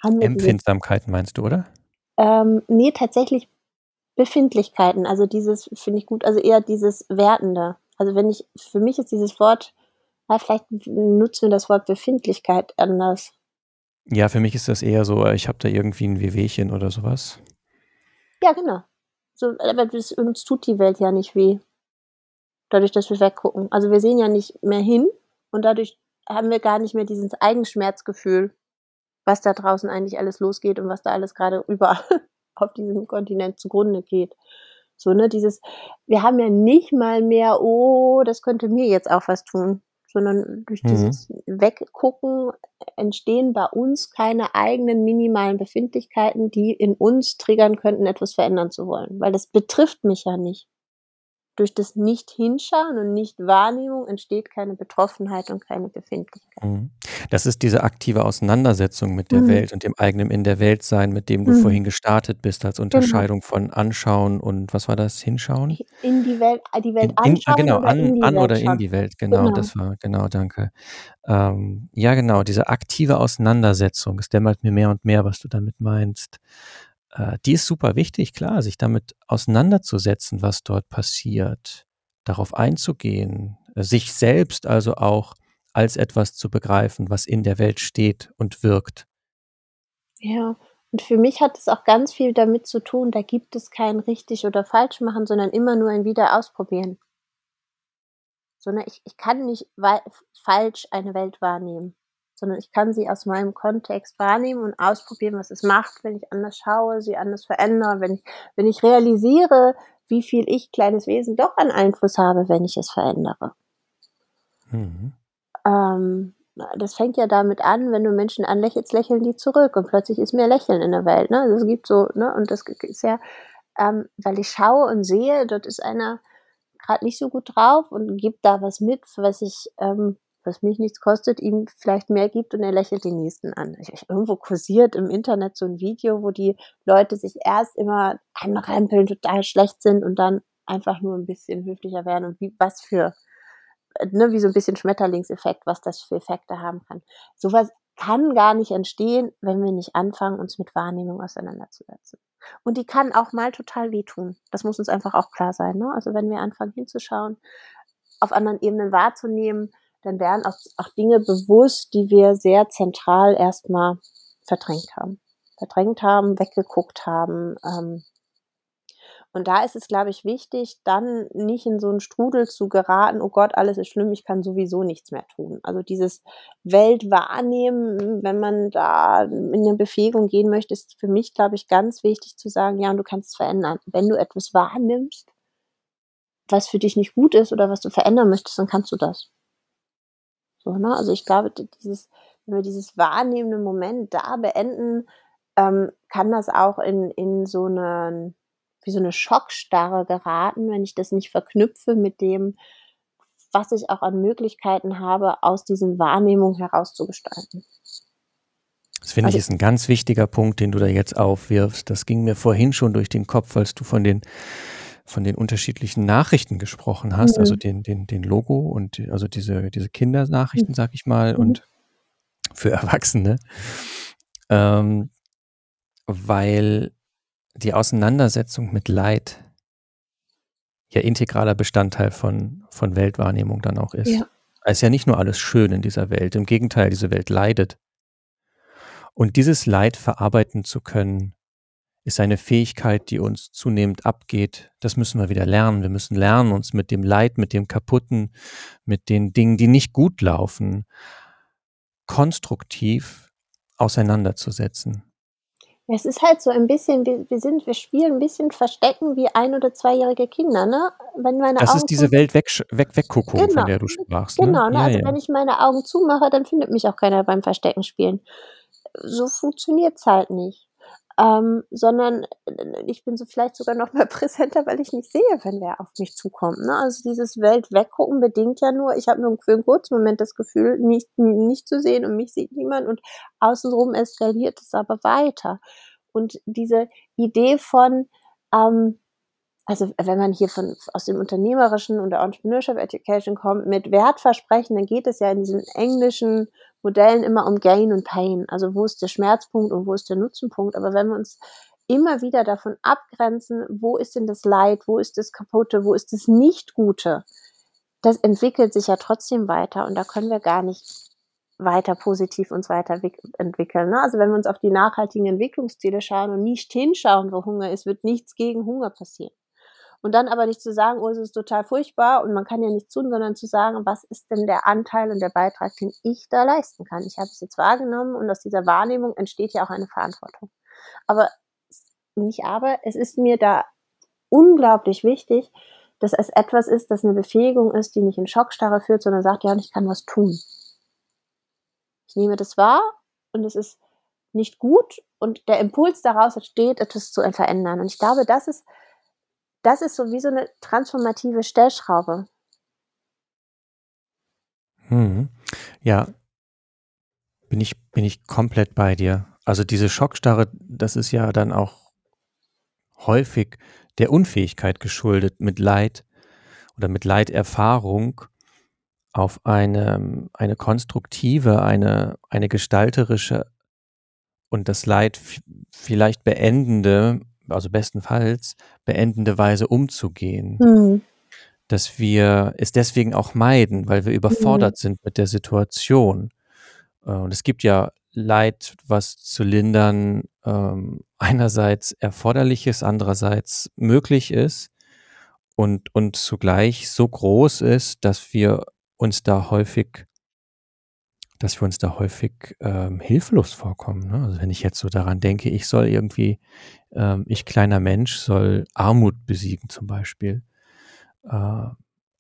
Haben wir Empfindsamkeiten meinst du, oder? Ähm, nee, tatsächlich Befindlichkeiten. Also dieses finde ich gut, also eher dieses Wertende. Also wenn ich, für mich ist dieses Wort ja, vielleicht nutzen wir das Wort Befindlichkeit anders. Ja, für mich ist das eher so, ich habe da irgendwie ein Wehwehchen oder sowas. Ja, genau. So, aber das, uns tut die Welt ja nicht weh. Dadurch, dass wir weggucken. Also wir sehen ja nicht mehr hin und dadurch haben wir gar nicht mehr dieses Eigenschmerzgefühl, was da draußen eigentlich alles losgeht und was da alles gerade überall auf diesem Kontinent zugrunde geht. So, ne, dieses, wir haben ja nicht mal mehr, oh, das könnte mir jetzt auch was tun sondern durch mhm. dieses Weggucken entstehen bei uns keine eigenen minimalen Befindlichkeiten, die in uns triggern könnten, etwas verändern zu wollen, weil das betrifft mich ja nicht durch das Nicht-Hinschauen und Nicht-Wahrnehmung entsteht keine Betroffenheit und keine Befindlichkeit. Mhm. Das ist diese aktive Auseinandersetzung mit der mhm. Welt und dem eigenen in der Welt sein, mit dem du mhm. vorhin gestartet bist, als genau. Unterscheidung genau. von Anschauen und was war das? Hinschauen? In die Welt, äh, die Welt in, in, anschauen. Genau, oder an, in an oder in die Welt, genau, genau, das war, genau, danke. Ähm, ja, genau, diese aktive Auseinandersetzung, es dämmert mir mehr und mehr, was du damit meinst äh, die ist super wichtig, klar, sich damit auseinanderzusetzen, was dort passiert, darauf einzugehen, äh, sich selbst also auch als etwas zu begreifen, was in der Welt steht und wirkt. Ja, und für mich hat es auch ganz viel damit zu tun, da gibt es kein richtig oder falsch machen, sondern immer nur ein Wieder ausprobieren. Sondern ich, ich kann nicht falsch eine Welt wahrnehmen sondern ich kann sie aus meinem Kontext wahrnehmen und ausprobieren, was es macht, wenn ich anders schaue, sie anders verändere, wenn ich, wenn ich realisiere, wie viel ich, kleines Wesen, doch an Einfluss habe, wenn ich es verändere. Mhm. Ähm, das fängt ja damit an, wenn du Menschen anlächelst, lächeln die zurück und plötzlich ist mehr Lächeln in der Welt. Ne? Also es gibt so, ne, und das ist ja, ähm, weil ich schaue und sehe, dort ist einer gerade nicht so gut drauf und gibt da was mit, was ich ähm, was mich nichts kostet, ihm vielleicht mehr gibt und er lächelt den nächsten an. Ich, ich, irgendwo kursiert im Internet so ein Video, wo die Leute sich erst immer anrempeln, total schlecht sind und dann einfach nur ein bisschen höflicher werden und wie was für, ne, wie so ein bisschen Schmetterlingseffekt, was das für Effekte haben kann. Sowas kann gar nicht entstehen, wenn wir nicht anfangen, uns mit Wahrnehmung auseinanderzusetzen. Und die kann auch mal total wehtun. Das muss uns einfach auch klar sein. Ne? Also wenn wir anfangen hinzuschauen, auf anderen Ebenen wahrzunehmen, dann werden auch, auch Dinge bewusst, die wir sehr zentral erstmal verdrängt haben. Verdrängt haben, weggeguckt haben. Ähm, und da ist es, glaube ich, wichtig, dann nicht in so einen Strudel zu geraten, oh Gott, alles ist schlimm, ich kann sowieso nichts mehr tun. Also dieses Weltwahrnehmen, wenn man da in eine Befähigung gehen möchte, ist für mich, glaube ich, ganz wichtig zu sagen, ja, und du kannst es verändern. Wenn du etwas wahrnimmst, was für dich nicht gut ist oder was du verändern möchtest, dann kannst du das. So, ne? Also ich glaube, dieses, wenn wir dieses wahrnehmende Moment da beenden, ähm, kann das auch in, in so eine, wie so eine Schockstarre geraten, wenn ich das nicht verknüpfe mit dem, was ich auch an Möglichkeiten habe, aus diesen Wahrnehmungen herauszugestalten. Das finde also, ich ist ein ganz wichtiger Punkt, den du da jetzt aufwirfst. Das ging mir vorhin schon durch den Kopf, als du von den von den unterschiedlichen Nachrichten gesprochen hast, also mhm. also den, den, den Logo und also diese, diese Kindernachrichten, mhm. sag ich mal, mhm. und für Erwachsene. Ähm, weil die Auseinandersetzung mit Leid ja integraler Bestandteil von, von Weltwahrnehmung dann auch ist. Ja. Es ist ja nicht nur alles schön in dieser Welt, im Gegenteil, diese Welt leidet. Und dieses Leid verarbeiten zu können, ist eine Fähigkeit, die uns zunehmend abgeht. Das müssen wir wieder lernen. Wir müssen lernen, uns mit dem Leid, mit dem Kaputten, mit den Dingen, die nicht gut laufen, konstruktiv auseinanderzusetzen. Es ist halt so ein bisschen, wir, wir sind, wir spielen ein bisschen Verstecken wie ein- oder zweijährige Kinder, ne? Wenn meine das Augen ist diese Welt weg, weg, wegguckung, genau. von der du sprachst. Ne? Genau, ne? Ja, also ja. wenn ich meine Augen zumache, dann findet mich auch keiner beim Verstecken spielen so funktioniert's halt nicht. Ähm, sondern äh, ich bin so vielleicht sogar noch mal präsenter, weil ich nicht sehe, wenn wer auf mich zukommt, ne? Also, dieses Welt weggucken bedingt ja nur ich habe nur für 'n kurzen Moment das Gefühl, nicht nicht zu sehen und mich sieht niemand und außenrum eskaliert es aber weiter. Und diese Idee von, ähm also, wenn man hier von aus dem Unternehmerischen und der Entrepreneurship Education kommt mit Wertversprechen, dann geht es ja in diesen englischen Modellen immer um Gain und Pain. Also, wo ist der Schmerzpunkt und wo ist der Nutzenpunkt? Aber wenn wir uns immer wieder davon abgrenzen, wo ist denn das Leid, wo ist das Kaputte, wo ist das Nicht-Gute? Das entwickelt sich ja trotzdem weiter und da können wir gar nicht weiter positiv uns weiterentwickeln. Ne? Also wenn wir uns auf die nachhaltigen Entwicklungsziele schauen und nicht hinschauen, wo Hunger ist, wird nichts gegen Hunger passieren. Und dann aber nicht zu sagen, oh, es ist total furchtbar und man kann ja nichts tun, sondern zu sagen, was ist denn der Anteil und der Beitrag, den ich da leisten kann. Ich habe es jetzt wahrgenommen und aus dieser Wahrnehmung entsteht ja auch eine Verantwortung. Aber nicht aber, es ist mir da unglaublich wichtig, dass es etwas ist, das eine Befähigung ist, die nicht in Schockstarre führt, sondern sagt, ja, und ich kann was tun. Ich nehme das wahr und es ist nicht gut und der Impuls daraus entsteht, etwas zu verändern. Und ich glaube, das ist das ist so wie so eine transformative Stellschraube. Mhm. Ja. Bin ich bin ich komplett bei dir. Also, diese Schockstarre, das ist ja dann auch häufig der Unfähigkeit geschuldet, mit Leid oder mit Leiterfahrung auf eine eine konstruktive, eine eine gestalterische und das Leid vielleicht beendende also bestenfalls beendende Weise umzugehen. Mhm. Dass wir es deswegen auch meiden, weil wir überfordert mhm. sind mit der Situation. Äh, und es gibt ja Leid, was zu lindern ähm, einerseits erforderlich ist, andererseits möglich ist und, und zugleich so groß ist, dass wir uns da häufig dass wir uns da häufig ähm, hilflos vorkommen. Ne? Also wenn ich jetzt so daran denke, ich soll irgendwie, ähm, ich kleiner Mensch soll Armut besiegen zum Beispiel, äh,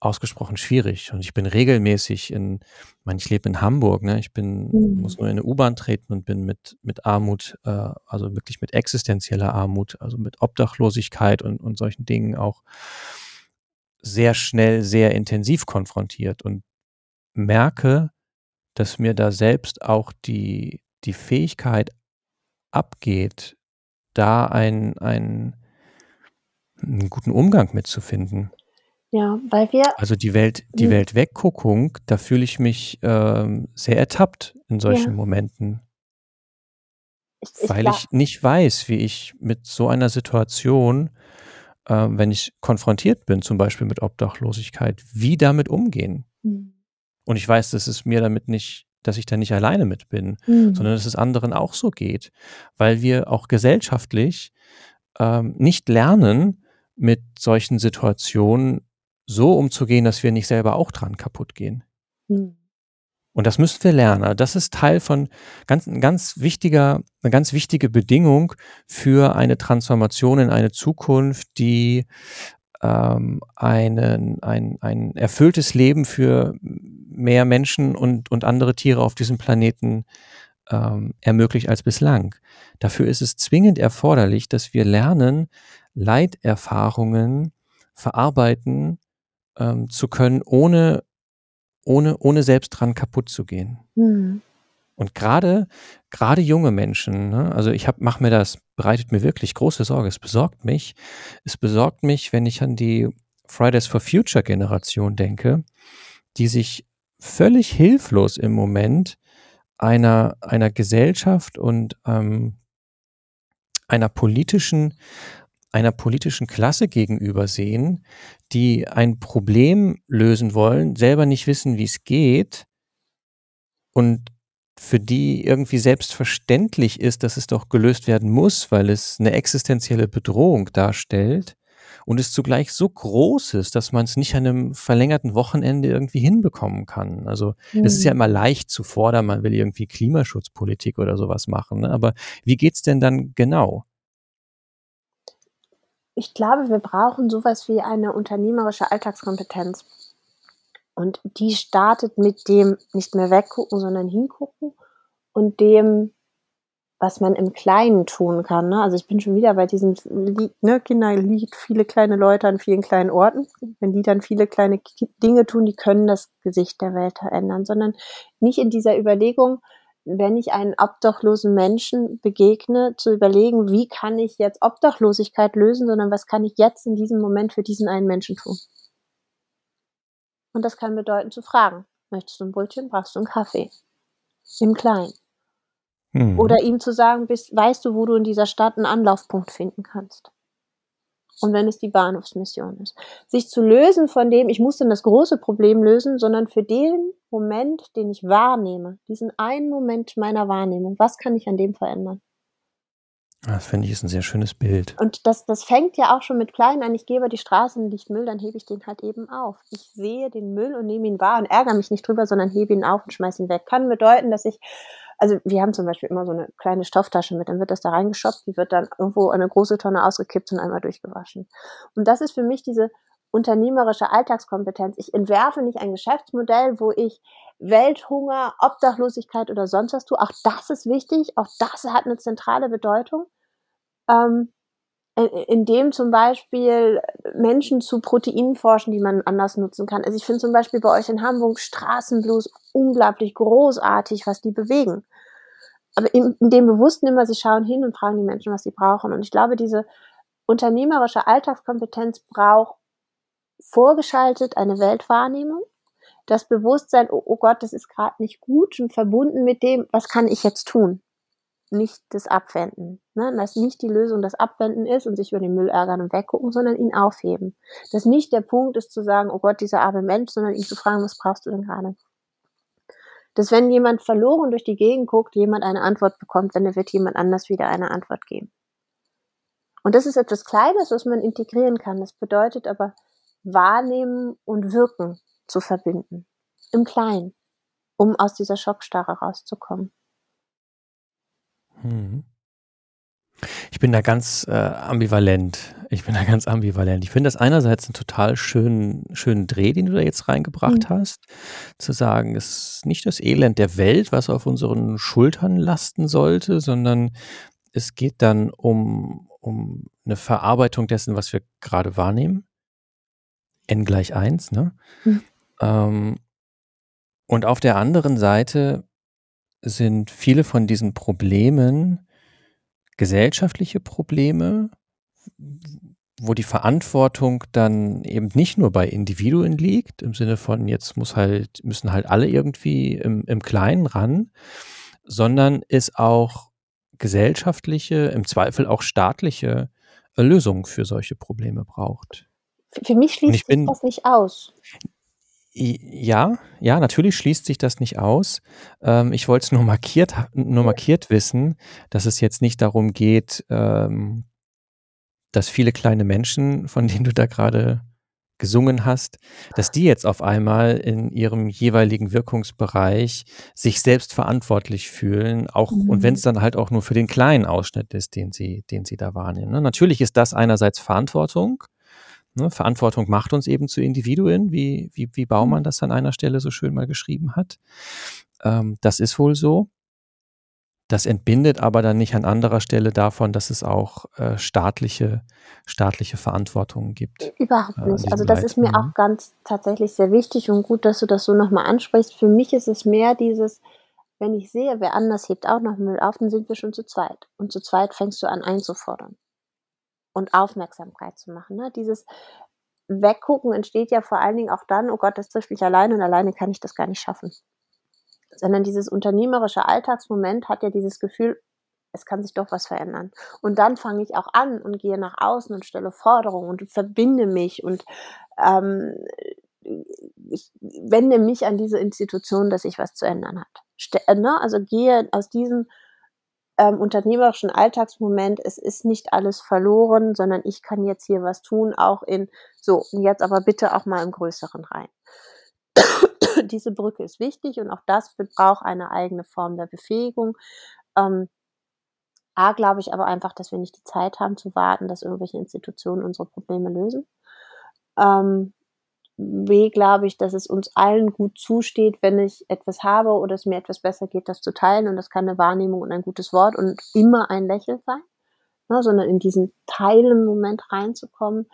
ausgesprochen schwierig. Und ich bin regelmäßig in, ich meine, ich lebe in Hamburg, ne? ich bin, mhm. muss nur in eine U-Bahn treten und bin mit, mit Armut, äh, also wirklich mit existenzieller Armut, also mit Obdachlosigkeit und, und solchen Dingen auch sehr schnell, sehr intensiv konfrontiert und merke, dass mir da selbst auch die, die Fähigkeit abgeht, da ein, ein, einen guten Umgang mitzufinden. Ja, weil wir. Also die Welt, die Welt Wegguckung, da fühle ich mich ähm, sehr ertappt in solchen ja. Momenten. Ich, ich weil ich nicht weiß, wie ich mit so einer Situation, äh, wenn ich konfrontiert bin, zum Beispiel mit Obdachlosigkeit, wie damit umgehen. Mhm. Und ich weiß, dass es mir damit nicht, dass ich da nicht alleine mit bin, mhm. sondern dass es anderen auch so geht, weil wir auch gesellschaftlich ähm, nicht lernen, mit solchen Situationen so umzugehen, dass wir nicht selber auch dran kaputt gehen. Mhm. Und das müssen wir lernen. Das ist Teil von ganz, ein ganz wichtiger, eine ganz wichtige Bedingung für eine Transformation in eine Zukunft, die ähm, einen, ein, ein erfülltes Leben für mehr Menschen und, und andere Tiere auf diesem Planeten ähm, ermöglicht als bislang. Dafür ist es zwingend erforderlich, dass wir lernen, Leiterfahrungen verarbeiten ähm, zu können, ohne, ohne, ohne selbst dran kaputt zu gehen. Mhm. Und gerade, gerade junge Menschen, ne, also ich mache mir das, bereitet mir wirklich große Sorge. Es besorgt mich. Es besorgt mich, wenn ich an die Fridays for Future Generation denke, die sich völlig hilflos im Moment einer, einer Gesellschaft und ähm, einer politischen, einer politischen Klasse gegenüber sehen, die ein Problem lösen wollen, selber nicht wissen, wie es geht und für die irgendwie selbstverständlich ist, dass es doch gelöst werden muss, weil es eine existenzielle Bedrohung darstellt und es zugleich so groß ist, dass man es nicht an einem verlängerten Wochenende irgendwie hinbekommen kann. Also mhm. es ist ja mhm. immer leicht zu fordern, man will irgendwie Klimaschutzpolitik oder sowas machen. Ne? Aber wie geht's denn dann genau? Ich glaube, wir brauchen sowas wie eine unternehmerische Alltagskompetenz. Und die startet mit dem nicht mehr weggucken, sondern hingucken und dem was man im Kleinen tun kann. Ne? Also ich bin schon wieder bei diesem Lied, ne? Kinderlied, viele kleine Leute an vielen kleinen Orten. Wenn die dann viele kleine Dinge tun, die können das Gesicht der Welt verändern, sondern nicht in dieser Überlegung, wenn ich einen obdachlosen Menschen begegne, zu überlegen, wie kann ich jetzt Obdachlosigkeit lösen, sondern was kann ich jetzt in diesem Moment für diesen einen Menschen tun. Und das kann bedeuten zu fragen, möchtest du ein Brötchen, brauchst du einen Kaffee? Im Kleinen. Mhm. Oder ihm zu sagen, bist, weißt du, wo du in dieser Stadt einen Anlaufpunkt finden kannst? Und wenn es die Bahnhofsmission ist. Sich zu lösen von dem, ich muss dann das große Problem lösen, sondern für den Moment, den ich wahrnehme, diesen einen Moment meiner Wahrnehmung, was kann ich an dem verändern? Das finde ich ist ein sehr schönes Bild. Und das, das fängt ja auch schon mit klein an. Ich gehe über die Straße und Müll, dann hebe ich den halt eben auf. Ich sehe den Müll und nehme ihn wahr und ärgere mich nicht drüber, sondern hebe ihn auf und schmeiße ihn weg. Kann bedeuten, dass ich also wir haben zum Beispiel immer so eine kleine Stofftasche mit, dann wird das da reingeschoppt, die wird dann irgendwo in eine große Tonne ausgekippt und einmal durchgewaschen. Und das ist für mich diese unternehmerische Alltagskompetenz. Ich entwerfe nicht ein Geschäftsmodell, wo ich Welthunger, Obdachlosigkeit oder sonst was tue. Auch das ist wichtig, auch das hat eine zentrale Bedeutung. Ähm, in dem zum Beispiel Menschen zu Proteinen forschen, die man anders nutzen kann. Also ich finde zum Beispiel bei euch in Hamburg Straßenblues unglaublich großartig, was die bewegen. Aber in, in dem Bewussten immer, sie schauen hin und fragen die Menschen, was sie brauchen. Und ich glaube, diese unternehmerische Alltagskompetenz braucht vorgeschaltet eine Weltwahrnehmung, das Bewusstsein, oh, oh Gott, das ist gerade nicht gut und verbunden mit dem, was kann ich jetzt tun? nicht das Abwenden. Ne? Dass nicht die Lösung das Abwenden ist und sich über den Müll ärgern und weggucken, sondern ihn aufheben. Dass nicht der Punkt ist zu sagen, oh Gott, dieser arme Mensch, sondern ihn zu fragen, was brauchst du denn gerade? Dass wenn jemand verloren durch die Gegend guckt, jemand eine Antwort bekommt, dann wird jemand anders wieder eine Antwort geben. Und das ist etwas Kleines, was man integrieren kann. Das bedeutet aber, wahrnehmen und wirken zu verbinden. Im Kleinen, um aus dieser Schockstarre rauszukommen. Mhm. Ich bin da ganz äh, ambivalent. Ich bin da ganz ambivalent. Ich finde das einerseits einen total schönen, schönen Dreh, den du da jetzt reingebracht mhm. hast, zu sagen, es ist nicht das Elend der Welt, was auf unseren Schultern lasten sollte, sondern es geht dann um, um eine Verarbeitung dessen, was wir gerade wahrnehmen. N gleich 1, ne? Mhm. Ähm, und auf der anderen Seite sind viele von diesen Problemen gesellschaftliche Probleme, wo die Verantwortung dann eben nicht nur bei Individuen liegt, im Sinne von jetzt muss halt, müssen halt alle irgendwie im, im Kleinen ran, sondern es auch gesellschaftliche, im Zweifel auch staatliche Lösungen für solche Probleme braucht. Für mich schließt sich das nicht aus. Ja, ja, natürlich schließt sich das nicht aus. Ähm, ich wollte es nur markiert, nur markiert wissen, dass es jetzt nicht darum geht, ähm, dass viele kleine Menschen, von denen du da gerade gesungen hast, dass die jetzt auf einmal in ihrem jeweiligen Wirkungsbereich sich selbst verantwortlich fühlen, auch mhm. und wenn es dann halt auch nur für den kleinen Ausschnitt ist, den sie, den sie da wahrnehmen. Ne? Natürlich ist das einerseits Verantwortung, Ne, Verantwortung macht uns eben zu Individuen, wie, wie, wie Baumann mhm. das an einer Stelle so schön mal geschrieben hat. Ähm, das ist wohl so. Das entbindet aber dann nicht an anderer Stelle davon, dass es auch äh, staatliche, staatliche Verantwortungen gibt. Überhaupt äh, nicht. Äh, also das ist mir auch ganz tatsächlich sehr wichtig und gut, dass du das so nochmal ansprichst. Für mich ist es mehr dieses, wenn ich sehe, wer anders hebt auch noch Müll auf, dann sind wir schon zu zweit. Und zu zweit fängst du an einzufordern und Aufmerksamkeit zu machen. Ne? Dieses Weggucken entsteht ja vor allen Dingen auch dann, oh Gott, das trifft mich alleine und alleine kann ich das gar nicht schaffen. Sondern dieses unternehmerische Alltagsmoment hat ja dieses Gefühl, es kann sich doch was verändern. Und dann fange ich auch an und gehe nach außen und stelle Forderungen und verbinde mich und ähm, ich wende mich an diese Institution, dass sich was zu ändern hat. Ste ne? Also gehe aus diesem ähm, unternehmerischen Alltagsmoment, es ist nicht alles verloren, sondern ich kann jetzt hier was tun, auch in so, und jetzt aber bitte auch mal im Größeren rein. Diese Brücke ist wichtig und auch das braucht eine eigene Form der Befähigung. Ähm, A, glaube ich aber einfach, dass wir nicht die Zeit haben zu warten, dass irgendwelche Institutionen unsere Probleme lösen. Ähm, B glaube ich, dass es uns allen gut zusteht, wenn ich etwas habe oder es mir etwas besser geht, das zu teilen. Und das kann eine Wahrnehmung und ein gutes Wort und immer ein Lächeln sein, ne, sondern in diesen Teilen-Moment reinzukommen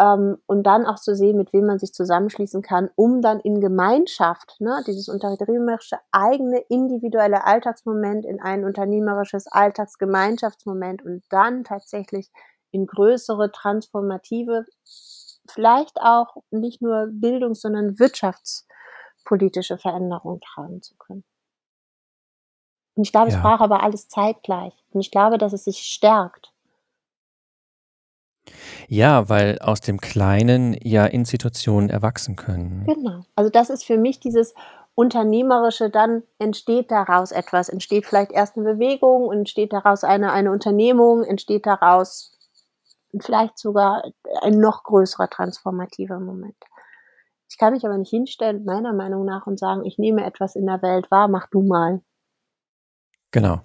ähm, und dann auch zu sehen, mit wem man sich zusammenschließen kann, um dann in Gemeinschaft, ne, dieses unternehmerische eigene individuelle Alltagsmoment in ein unternehmerisches Alltagsgemeinschaftsmoment und dann tatsächlich in größere transformative vielleicht auch nicht nur Bildungs-, sondern wirtschaftspolitische Veränderungen tragen zu können. Und ich glaube, ja. es braucht aber alles zeitgleich. Und ich glaube, dass es sich stärkt. Ja, weil aus dem Kleinen ja Institutionen erwachsen können. Genau. Also das ist für mich dieses Unternehmerische, dann entsteht daraus etwas, entsteht vielleicht erst eine Bewegung, entsteht daraus eine, eine Unternehmung, entsteht daraus vielleicht sogar ein noch größerer transformativer Moment. Ich kann mich aber nicht hinstellen, meiner Meinung nach, und sagen, ich nehme etwas in der Welt wahr, mach du mal. Genau.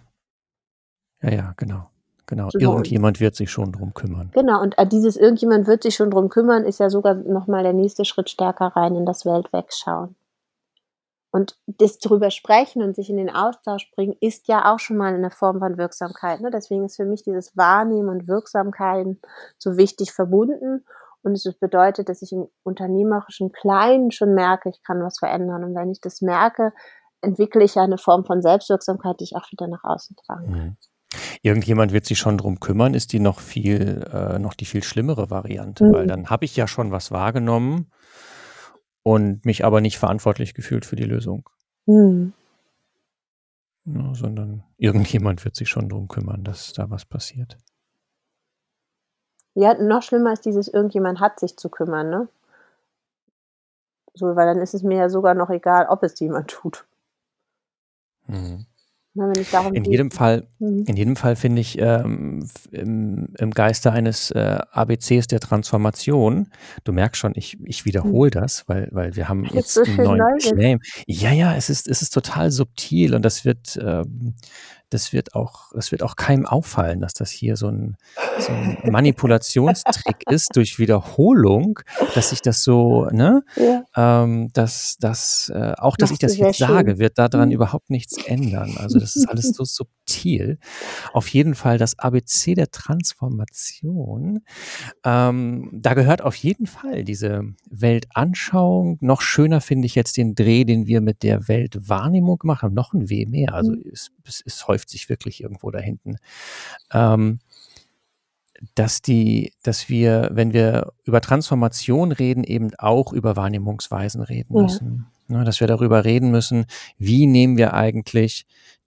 Ja, ja, genau. Genau. So. Irgendjemand wird sich schon drum kümmern. Genau. Und äh, dieses irgendjemand wird sich schon drum kümmern, ist ja sogar nochmal der nächste Schritt stärker rein in das Weltwegschauen. Und das drüber sprechen und sich in den Austausch bringen, ist ja auch schon mal eine Form von Wirksamkeit. Ne? Deswegen ist für mich dieses Wahrnehmen und Wirksamkeit so wichtig verbunden. Und es bedeutet, dass ich im unternehmerischen Kleinen schon merke, ich kann was verändern. Und wenn ich das merke, entwickle ich eine Form von Selbstwirksamkeit, die ich auch wieder nach außen trage. Mhm. Irgendjemand wird sich schon drum kümmern, ist die noch viel, äh, noch die viel schlimmere Variante, mhm. weil dann habe ich ja schon was wahrgenommen und mich aber nicht verantwortlich gefühlt für die Lösung. Mhm. Ja, sondern irgendjemand wird sich schon darum kümmern, dass da was passiert. Ja, noch schlimmer ist dieses, irgendjemand hat sich zu kümmern, ne? So, weil dann ist es mir ja sogar noch egal, ob es jemand tut. Mhm. Darum in jedem Fall, mhm. in jedem Fall finde ich ähm, im, im, Geiste eines äh, ABCs der Transformation, du merkst schon, ich, ich wiederhole mhm. das, weil, weil wir haben jetzt einen neuen Claim. Ja, ja, es ist, es ist total subtil und das wird, ähm, das wird auch, es wird auch keinem auffallen, dass das hier so ein, so ein Manipulationstrick ist durch Wiederholung, dass ich das so, ne, ja. ähm, dass, dass äh, auch, dass Macht ich das jetzt schön. sage, wird daran mhm. überhaupt nichts ändern. Also das ist alles so subtil. Auf jeden Fall das ABC der Transformation. Ähm, da gehört auf jeden Fall diese Weltanschauung. Noch schöner finde ich jetzt den Dreh, den wir mit der Weltwahrnehmung gemacht haben. Noch ein W mehr. Also mhm. es, es, es häuft sich wirklich irgendwo da hinten. Ähm, dass die, dass wir, wenn wir über Transformation reden, eben auch über Wahrnehmungsweisen reden müssen. Ja. Ne, dass wir darüber reden müssen, wie nehmen wir eigentlich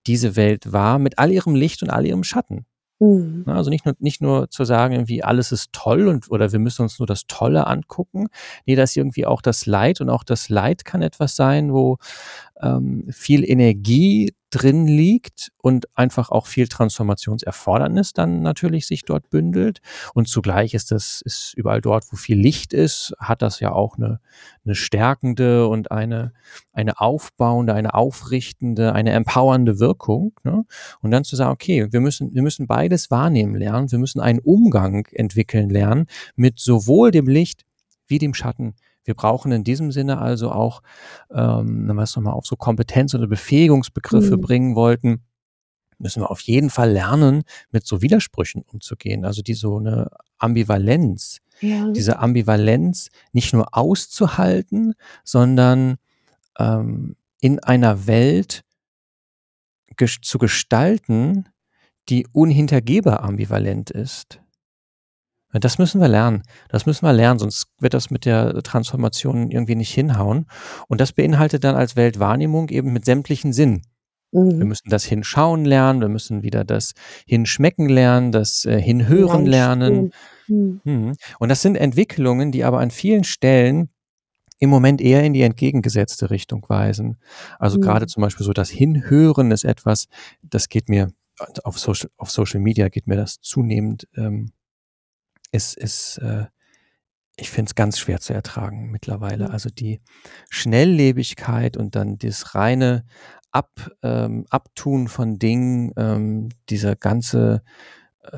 diese Welt wahr mit all ihrem Licht und all ihrem Schatten. Mhm. Also nicht nur, nicht nur zu sagen, irgendwie alles ist toll und oder wir müssen uns nur das Tolle angucken. Nee, dass irgendwie auch das Leid und auch das Leid kann etwas sein, wo ähm, viel Energie drin liegt und einfach auch viel Transformationserfordernis dann natürlich sich dort bündelt. Und zugleich ist das, ist überall dort, wo viel Licht ist, hat das ja auch eine, eine stärkende und eine, eine aufbauende, eine aufrichtende, eine empowernde Wirkung. Ne? Und dann zu sagen, okay, wir müssen, wir müssen beides wahrnehmen lernen. Wir müssen einen Umgang entwickeln lernen mit sowohl dem Licht wie dem Schatten, wir brauchen in diesem Sinne also auch, ähm, wenn wir es nochmal auf so Kompetenz- oder Befähigungsbegriffe mhm. bringen wollten, müssen wir auf jeden Fall lernen, mit so Widersprüchen umzugehen. Also die so eine Ambivalenz, ja. diese Ambivalenz nicht nur auszuhalten, sondern ähm, in einer Welt ges zu gestalten, die unhintergehbar ambivalent ist. Das müssen wir lernen. Das müssen wir lernen, sonst wird das mit der Transformation irgendwie nicht hinhauen. Und das beinhaltet dann als Weltwahrnehmung eben mit sämtlichen Sinn. Mhm. Wir müssen das Hinschauen lernen, wir müssen wieder das Hinschmecken lernen, das äh, Hinhören lernen. Mhm. Mhm. Und das sind Entwicklungen, die aber an vielen Stellen im Moment eher in die entgegengesetzte Richtung weisen. Also mhm. gerade zum Beispiel so das Hinhören ist etwas, das geht mir auf Social, auf Social Media geht mir das zunehmend ähm, ist, ist äh, ich finde es ganz schwer zu ertragen mittlerweile. Also die Schnelllebigkeit und dann das reine Ab, ähm, Abtun von Dingen, ähm, dieser ganze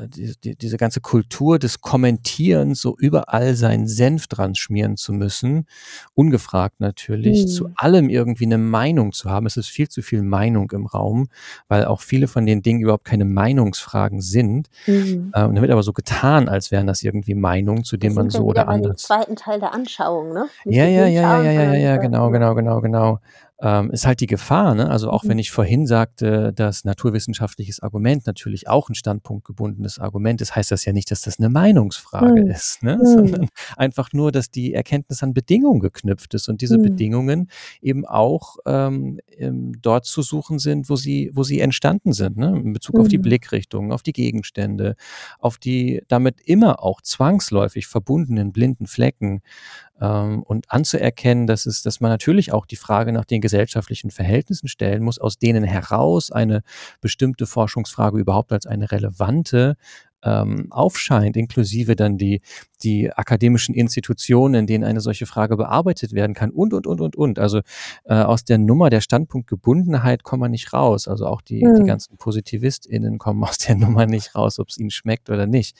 die, die, diese ganze Kultur des Kommentierens, so überall seinen Senf dran schmieren zu müssen, ungefragt natürlich, hm. zu allem irgendwie eine Meinung zu haben. Es ist viel zu viel Meinung im Raum, weil auch viele von den Dingen überhaupt keine Meinungsfragen sind. Mhm. Ähm, da wird aber so getan, als wären das irgendwie Meinungen, zu denen man so oder anders. zweiten Teil der Anschauung, ne? ja, ja, ja, ja, ja, ja, ja, genau, genau, genau, genau ähm, ist halt die Gefahr. Ne? Also auch mhm. wenn ich vorhin sagte, dass naturwissenschaftliches Argument natürlich auch ein standpunktgebundenes Argument ist, heißt das ja nicht, dass das eine Meinungsfrage mhm. ist, ne? Mhm. sondern einfach nur, dass die Erkenntnis an Bedingungen geknüpft ist und diese mhm. Bedingungen eben auch ähm, dort zu suchen sind, wo sie, wo sie entstanden sind, ne? in Bezug auf die mhm. Blickrichtungen, auf die Gegenstände, auf die damit immer auch zwangsläufig verbundenen blinden Flecken ähm, und anzuerkennen, dass es, dass man natürlich auch die Frage nach den gesellschaftlichen Verhältnissen stellen muss, aus denen heraus eine bestimmte Forschungsfrage überhaupt als eine relevante ähm, aufscheint, inklusive dann die, die akademischen Institutionen, in denen eine solche Frage bearbeitet werden kann und, und, und, und, und. Also äh, aus der Nummer der Standpunktgebundenheit kommen wir nicht raus. Also auch die, mhm. die ganzen PositivistInnen kommen aus der Nummer nicht raus, ob es ihnen schmeckt oder nicht.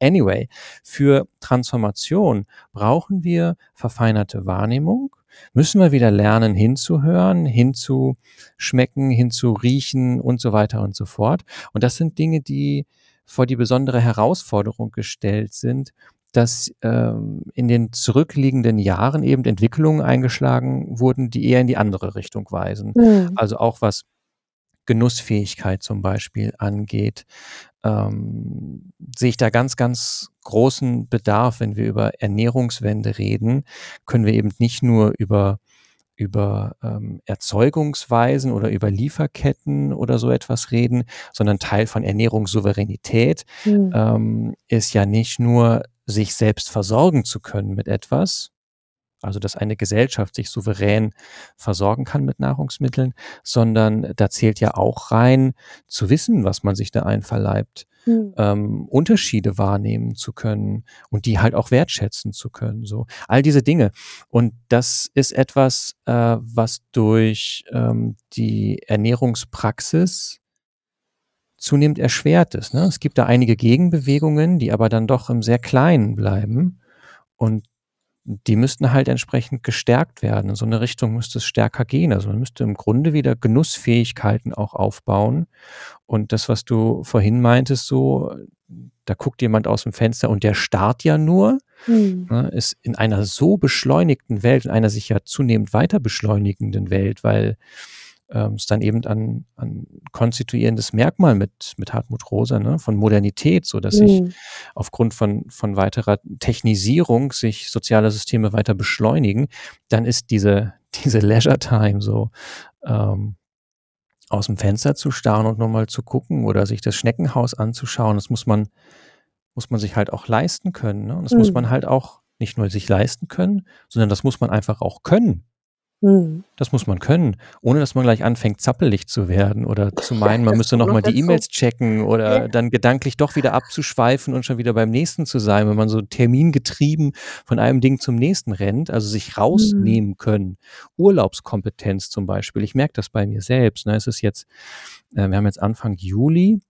Anyway, für Transformation brauchen wir verfeinerte Wahrnehmung, müssen wir wieder lernen, hinzuhören, hinzuschmecken, hinzuriechen und so weiter und so fort. Und das sind Dinge, die vor die besondere Herausforderung gestellt sind, dass ähm, in den zurückliegenden Jahren eben Entwicklungen eingeschlagen wurden, die eher in die andere Richtung weisen. Mhm. Also auch was Genussfähigkeit zum Beispiel angeht, ähm, sehe ich da ganz, ganz großen Bedarf, wenn wir über Ernährungswende reden, können wir eben nicht nur über über ähm, Erzeugungsweisen oder über Lieferketten oder so etwas reden, sondern Teil von Ernährungssouveränität mhm. ähm, ist ja nicht nur, sich selbst versorgen zu können mit etwas, also dass eine Gesellschaft sich souverän versorgen kann mit Nahrungsmitteln, sondern da zählt ja auch rein, zu wissen, was man sich da einverleibt, mhm. ähm, Unterschiede wahrnehmen zu können und die halt auch wertschätzen zu können. So all diese Dinge. Und das ist etwas, äh, was durch ähm, die Ernährungspraxis zunehmend erschwert ist. Ne? Es gibt da einige Gegenbewegungen, die aber dann doch im sehr Kleinen bleiben. Und die müssten halt entsprechend gestärkt werden. In so eine Richtung müsste es stärker gehen. Also man müsste im Grunde wieder Genussfähigkeiten auch aufbauen. Und das, was du vorhin meintest, so, da guckt jemand aus dem Fenster und der starrt ja nur, hm. ne, ist in einer so beschleunigten Welt, in einer sich ja zunehmend weiter beschleunigenden Welt, weil ähm, ist dann eben ein, ein konstituierendes Merkmal mit, mit Hartmut Rosa, ne, von Modernität, so dass mhm. sich aufgrund von, von weiterer Technisierung sich soziale Systeme weiter beschleunigen, dann ist diese, diese Leisure Time so, ähm, aus dem Fenster zu starren und nochmal zu gucken oder sich das Schneckenhaus anzuschauen, das muss man, muss man sich halt auch leisten können. Ne? Und das mhm. muss man halt auch nicht nur sich leisten können, sondern das muss man einfach auch können. Mhm. Das muss man können, ohne dass man gleich anfängt, zappelig zu werden oder zu meinen, man müsste nochmal die E-Mails checken oder ja. dann gedanklich doch wieder abzuschweifen und schon wieder beim nächsten zu sein, wenn man so termingetrieben von einem Ding zum nächsten rennt, also sich rausnehmen mhm. können. Urlaubskompetenz zum Beispiel. Ich merke das bei mir selbst. Ne? Es ist jetzt, äh, wir haben jetzt Anfang Juli.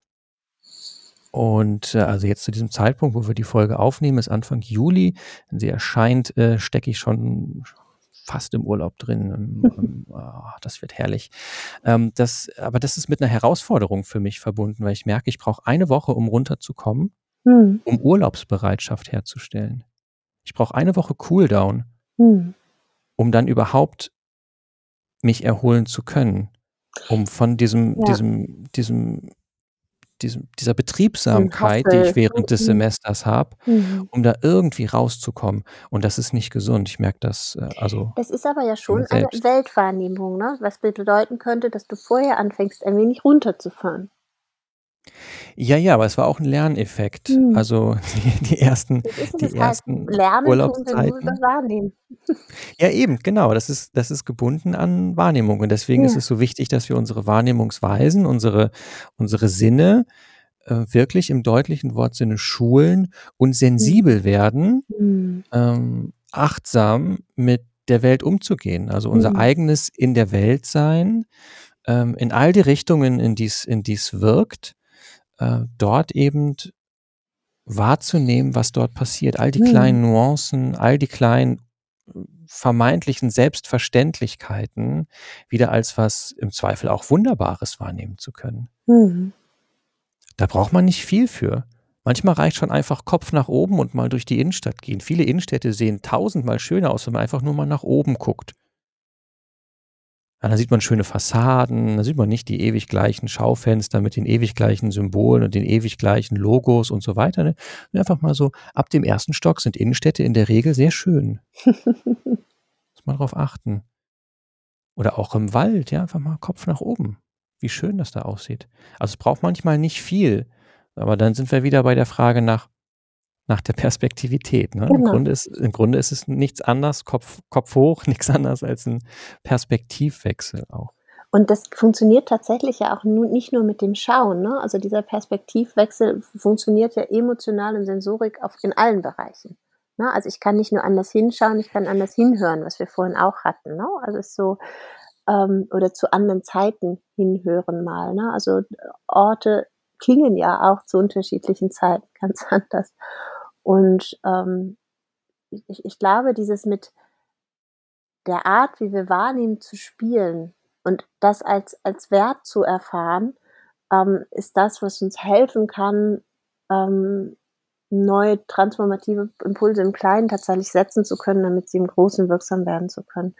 Und äh, also jetzt zu diesem Zeitpunkt, wo wir die Folge aufnehmen, ist Anfang Juli. Wenn sie erscheint, äh, stecke ich schon fast im Urlaub drin. Oh, das wird herrlich. Ähm, das, aber das ist mit einer Herausforderung für mich verbunden, weil ich merke, ich brauche eine Woche, um runterzukommen, hm. um Urlaubsbereitschaft herzustellen. Ich brauche eine Woche Cooldown, hm. um dann überhaupt mich erholen zu können, um von diesem, ja. diesem, diesem diesem, dieser Betriebsamkeit, die ich während des mhm. Semesters habe, mhm. um da irgendwie rauszukommen. Und das ist nicht gesund. Ich merke das, äh, also. Das ist aber ja schon eine Weltwahrnehmung, ne? was bedeuten könnte, dass du vorher anfängst, ein wenig runterzufahren. Ja, ja, aber es war auch ein Lerneffekt. Mhm. Also die, die ersten, die halt ersten Lernen Urlaubszeiten. Wahrnehmen. Ja, eben, genau. Das ist, das ist gebunden an Wahrnehmung. Und deswegen ja. ist es so wichtig, dass wir unsere Wahrnehmungsweisen, unsere, unsere Sinne äh, wirklich im deutlichen Wortsinne schulen und sensibel mhm. werden, mhm. Ähm, achtsam mit der Welt umzugehen. Also unser mhm. eigenes in der Welt sein, ähm, in all die Richtungen, in die es in die's wirkt äh, dort eben wahrzunehmen, was dort passiert. All die Mhm. kleinen Nuancen, all die kleinen vermeintlichen Selbstverständlichkeiten wieder als was im Zweifel auch Wunderbares wahrnehmen zu können. Mhm. Da braucht man nicht viel für. Manchmal reicht schon einfach Kopf nach oben und mal durch die Innenstadt gehen. Viele Innenstädte sehen tausendmal schöner aus, wenn man einfach nur mal nach oben guckt. Ja, dann sieht man schöne Fassaden, da sieht man nicht die ewig gleichen Schaufenster mit den ewig gleichen Symbolen und den ewig gleichen Logos und so weiter. Ne? Und einfach mal so, ab dem ersten Stock sind Innenstädte in der Regel sehr schön. Muss man drauf achten. Oder auch im Wald, ja, einfach mal Kopf nach oben. Wie schön das da aussieht. Also es braucht manchmal nicht viel, aber dann sind wir wieder bei der Frage nach, nach der Perspektivität. Ne? Im, Genau. Grunde ist, Im Grunde ist es nichts anderes, Kopf, Kopf hoch, nichts anderes als ein Perspektivwechsel auch. Und das funktioniert tatsächlich ja auch nu nicht nur mit dem Schauen. Ne? Also dieser Perspektivwechsel funktioniert ja emotional und Sensorik auf, in allen Bereichen. Ne? Also ich kann nicht nur anders hinschauen, ich kann anders hinhören, was wir vorhin auch hatten. Ne? Also es ist so, ähm, oder zu anderen Zeiten hinhören mal. Ne? Also Orte klingen ja auch zu unterschiedlichen Zeiten ganz anders. Und ähm, ich, ich glaube, dieses mit der Art, wie wir wahrnehmen, zu spielen und das als, als Wert zu erfahren, ähm, ist das, was uns helfen kann, ähm, neue transformative Impulse im Kleinen tatsächlich setzen zu können, damit sie im Großen wirksam werden zu können.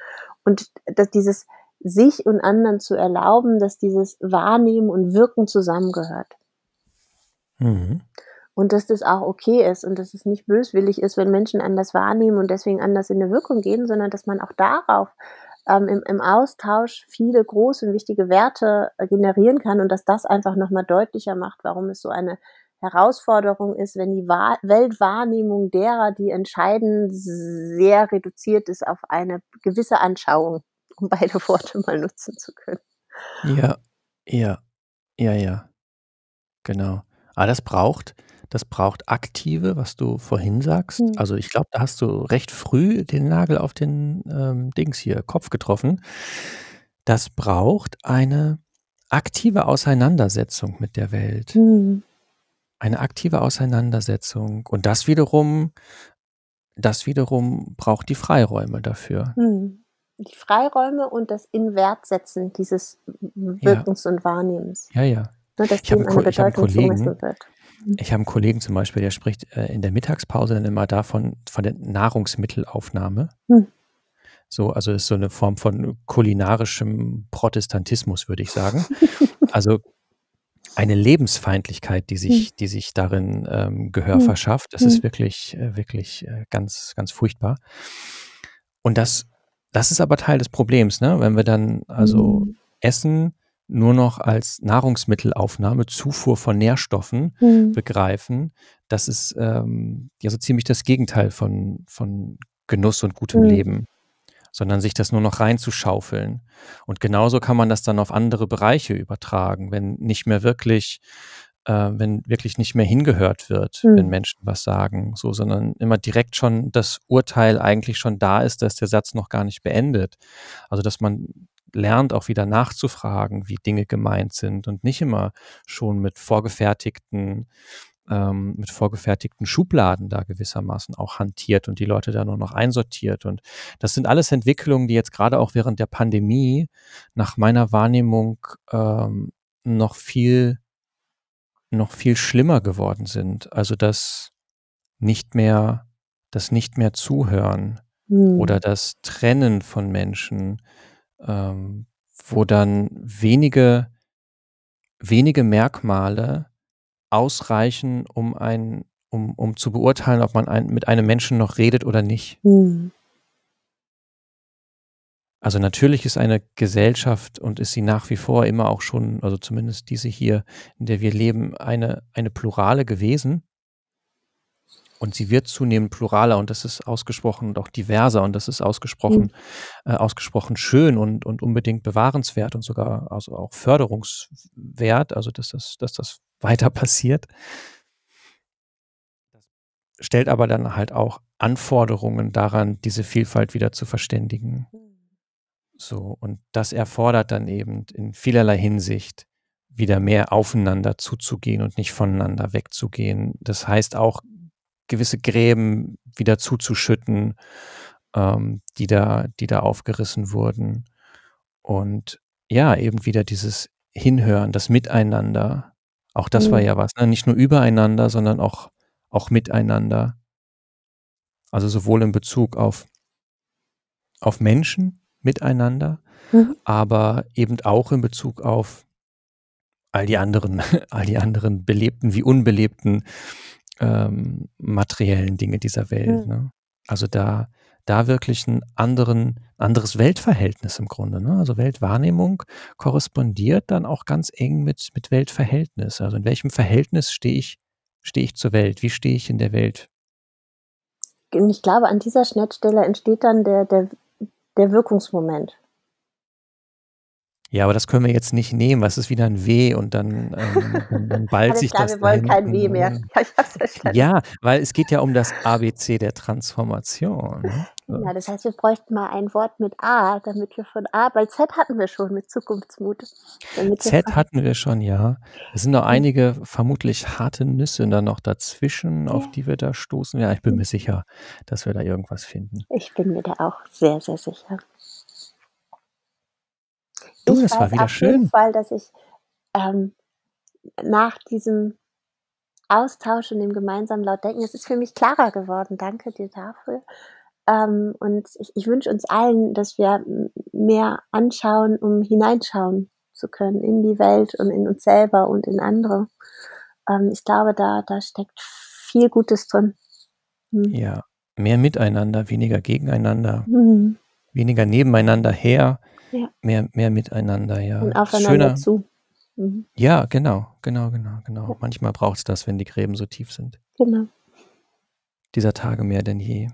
Und dass dieses sich und anderen zu erlauben, dass dieses Wahrnehmen und Wirken zusammengehört. Mhm. Und dass das auch okay ist und dass es nicht böswillig ist, wenn Menschen anders wahrnehmen und deswegen anders in eine Wirkung gehen, sondern dass man auch darauf ähm, im, im Austausch viele große und wichtige Werte äh, generieren kann und dass das einfach nochmal deutlicher macht, warum es so eine Herausforderung ist, wenn die Wahr Weltwahrnehmung derer, die entscheiden, sehr reduziert ist auf eine gewisse Anschauung, um beide Worte mal nutzen zu können. Ja, ja, ja, ja. Genau. Aber das braucht, das braucht aktive, was du vorhin sagst. Hm. Also ich glaube, da hast du recht früh den Nagel auf den ähm, Dings hier, Kopf getroffen. Das braucht eine aktive Auseinandersetzung mit der Welt. Hm. Eine aktive Auseinandersetzung. Und das wiederum, das wiederum braucht die Freiräume dafür. Hm. Die Freiräume und das Inwertsetzen dieses Wirkens und Wahrnehmens. Ja, ja. Ne, dass Ich habe einen, ich hab einen Bedeutung Kollegen, wird. Ich habe einen Kollegen zum Beispiel, der spricht äh, in der Mittagspause dann immer davon, von der Nahrungsmittelaufnahme. Hm. So, also ist so eine Form von kulinarischem Protestantismus, würde ich sagen. Also eine Lebensfeindlichkeit, die sich, die sich darin ähm, Gehör Hm. verschafft. Das Hm. ist wirklich, äh, wirklich äh, ganz, ganz furchtbar. Und das, das ist aber Teil des Problems, ne? Wenn wir dann also Hm. Essen nur noch als Nahrungsmittelaufnahme, Zufuhr von Nährstoffen Hm. begreifen, das ist ähm, ja so ziemlich das Gegenteil von, von Genuss und gutem Hm. Leben, sondern sich das nur noch reinzuschaufeln. Und genauso kann man das dann auf andere Bereiche übertragen, wenn nicht mehr wirklich, äh, wenn wirklich nicht mehr hingehört wird, wenn Hm. Menschen was sagen, so, sondern immer direkt schon das Urteil eigentlich schon da ist, dass der Satz noch gar nicht beendet. Also dass man lernt auch wieder nachzufragen, wie Dinge gemeint sind und nicht immer schon mit vorgefertigten ähm, mit vorgefertigten Schubladen da gewissermaßen auch hantiert und die Leute da nur noch einsortiert. Und das sind alles Entwicklungen, die jetzt gerade auch während der Pandemie nach meiner Wahrnehmung ähm, noch viel, noch viel schlimmer geworden sind. Also das nicht mehr, das nicht mehr zuhören Hm. oder das Trennen von Menschen, ähm, wo dann wenige, wenige Merkmale ausreichen, um ein, um, um zu beurteilen, ob man ein, mit einem Menschen noch redet oder nicht. Hm. Also natürlich ist eine Gesellschaft und ist sie nach wie vor immer auch schon, also zumindest diese hier, in der wir leben, eine, eine plurale gewesen. Und sie wird zunehmend pluraler und das ist ausgesprochen und auch diverser und das ist ausgesprochen, äh, ausgesprochen schön und, und unbedingt bewahrenswert und sogar also auch förderungswert, also dass das, dass das weiter passiert. Das stellt aber dann halt auch Anforderungen daran, diese Vielfalt wieder zu verständigen. So, und das erfordert dann eben in vielerlei Hinsicht wieder mehr aufeinander zuzugehen und nicht voneinander wegzugehen. Das heißt auch, gewisse Gräben wieder zuzuschütten, ähm, die da, die da aufgerissen wurden. Und ja, eben wieder dieses Hinhören, das Miteinander. Auch das mhm. war ja was, ne? nicht nur übereinander, sondern auch, auch miteinander. Also sowohl in Bezug auf, auf Menschen miteinander, mhm. aber eben auch in Bezug auf all die anderen, all die anderen belebten wie unbelebten ähm, materiellen Dinge dieser Welt. Mhm. Ne? Also da, da wirklich ein anderen, anderes Weltverhältnis im Grunde. Ne? Also Weltwahrnehmung korrespondiert dann auch ganz eng mit, mit Weltverhältnis. Also in welchem Verhältnis stehe ich, stehe ich zur Welt? Wie stehe ich in der Welt? Und ich glaube, an dieser Schnittstelle entsteht dann der, der, der Wirkungsmoment. Ja, aber das können wir jetzt nicht nehmen, was ist wieder ein W und dann, ähm, dann, ballt sich klar, das. Wir wollen kein W mehr. Ja, weil es geht ja um das ABC der Transformation. Ne? Ja, das heißt, wir bräuchten mal ein Wort mit A, damit wir von A, weil Z hatten wir schon mit Zukunftsmut. Z hatten wir schon, ja. Es sind noch einige vermutlich harte Nüsse dann noch dazwischen, auf die wir da stoßen. Ja, ich bin mir sicher, dass wir da irgendwas finden. Ich bin mir da auch sehr, sehr sicher. Du, das war wieder schön. Auf jeden Fall, dass ich ähm, nach diesem Austausch und dem gemeinsamen Lautdenken, es ist für mich klarer geworden. Danke dir dafür. Ähm, und ich, ich wünsche uns allen, dass wir mehr anschauen, um hineinschauen zu können in die Welt und in uns selber und in andere. Ähm, ich glaube, da, da steckt viel Gutes drin. Hm. Ja, mehr miteinander, weniger gegeneinander, mhm. weniger nebeneinander her, ja. Mehr, mehr miteinander, ja. Und aufeinander Schöner, zu. Mhm. Ja, genau, genau, genau, genau. Ja. Manchmal braucht es das, wenn die Gräben so tief sind. Genau. Dieser Tage mehr denn je.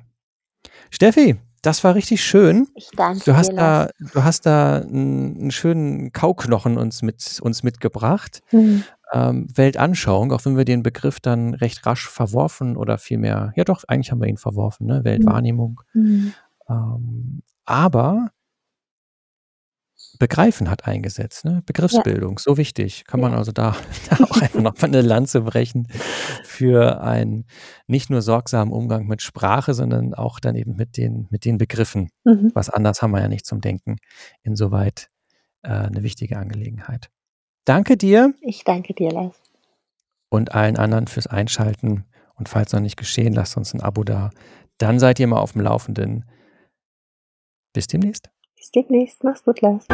Steffi, das war richtig schön. Ich danke du hast dir. Da, du hast da einen, einen, schönen Kauknochen uns, mit, uns mitgebracht. Mhm. Ähm, Weltanschauung, auch wenn wir den Begriff dann recht rasch verworfen oder vielmehr, ja doch, eigentlich haben wir ihn verworfen, ne? Weltwahrnehmung. Mhm. Ähm, aber Begreifen hat eingesetzt, ne? Begriffsbildung, ja. so wichtig. Kann man also da, da auch einfach nochmal eine Lanze brechen für einen nicht nur sorgsamen Umgang mit Sprache, sondern auch dann eben mit den, mit den Begriffen. Mhm. Was anders haben wir ja nicht zum Denken. Insoweit äh, eine wichtige Angelegenheit. Danke dir. Ich danke dir, Lars. Und allen anderen fürs Einschalten. Und falls noch nicht geschehen, lasst uns ein Abo da. Dann seid ihr mal auf dem Laufenden. Bis demnächst. Demnächst. Mach's gut, Lars.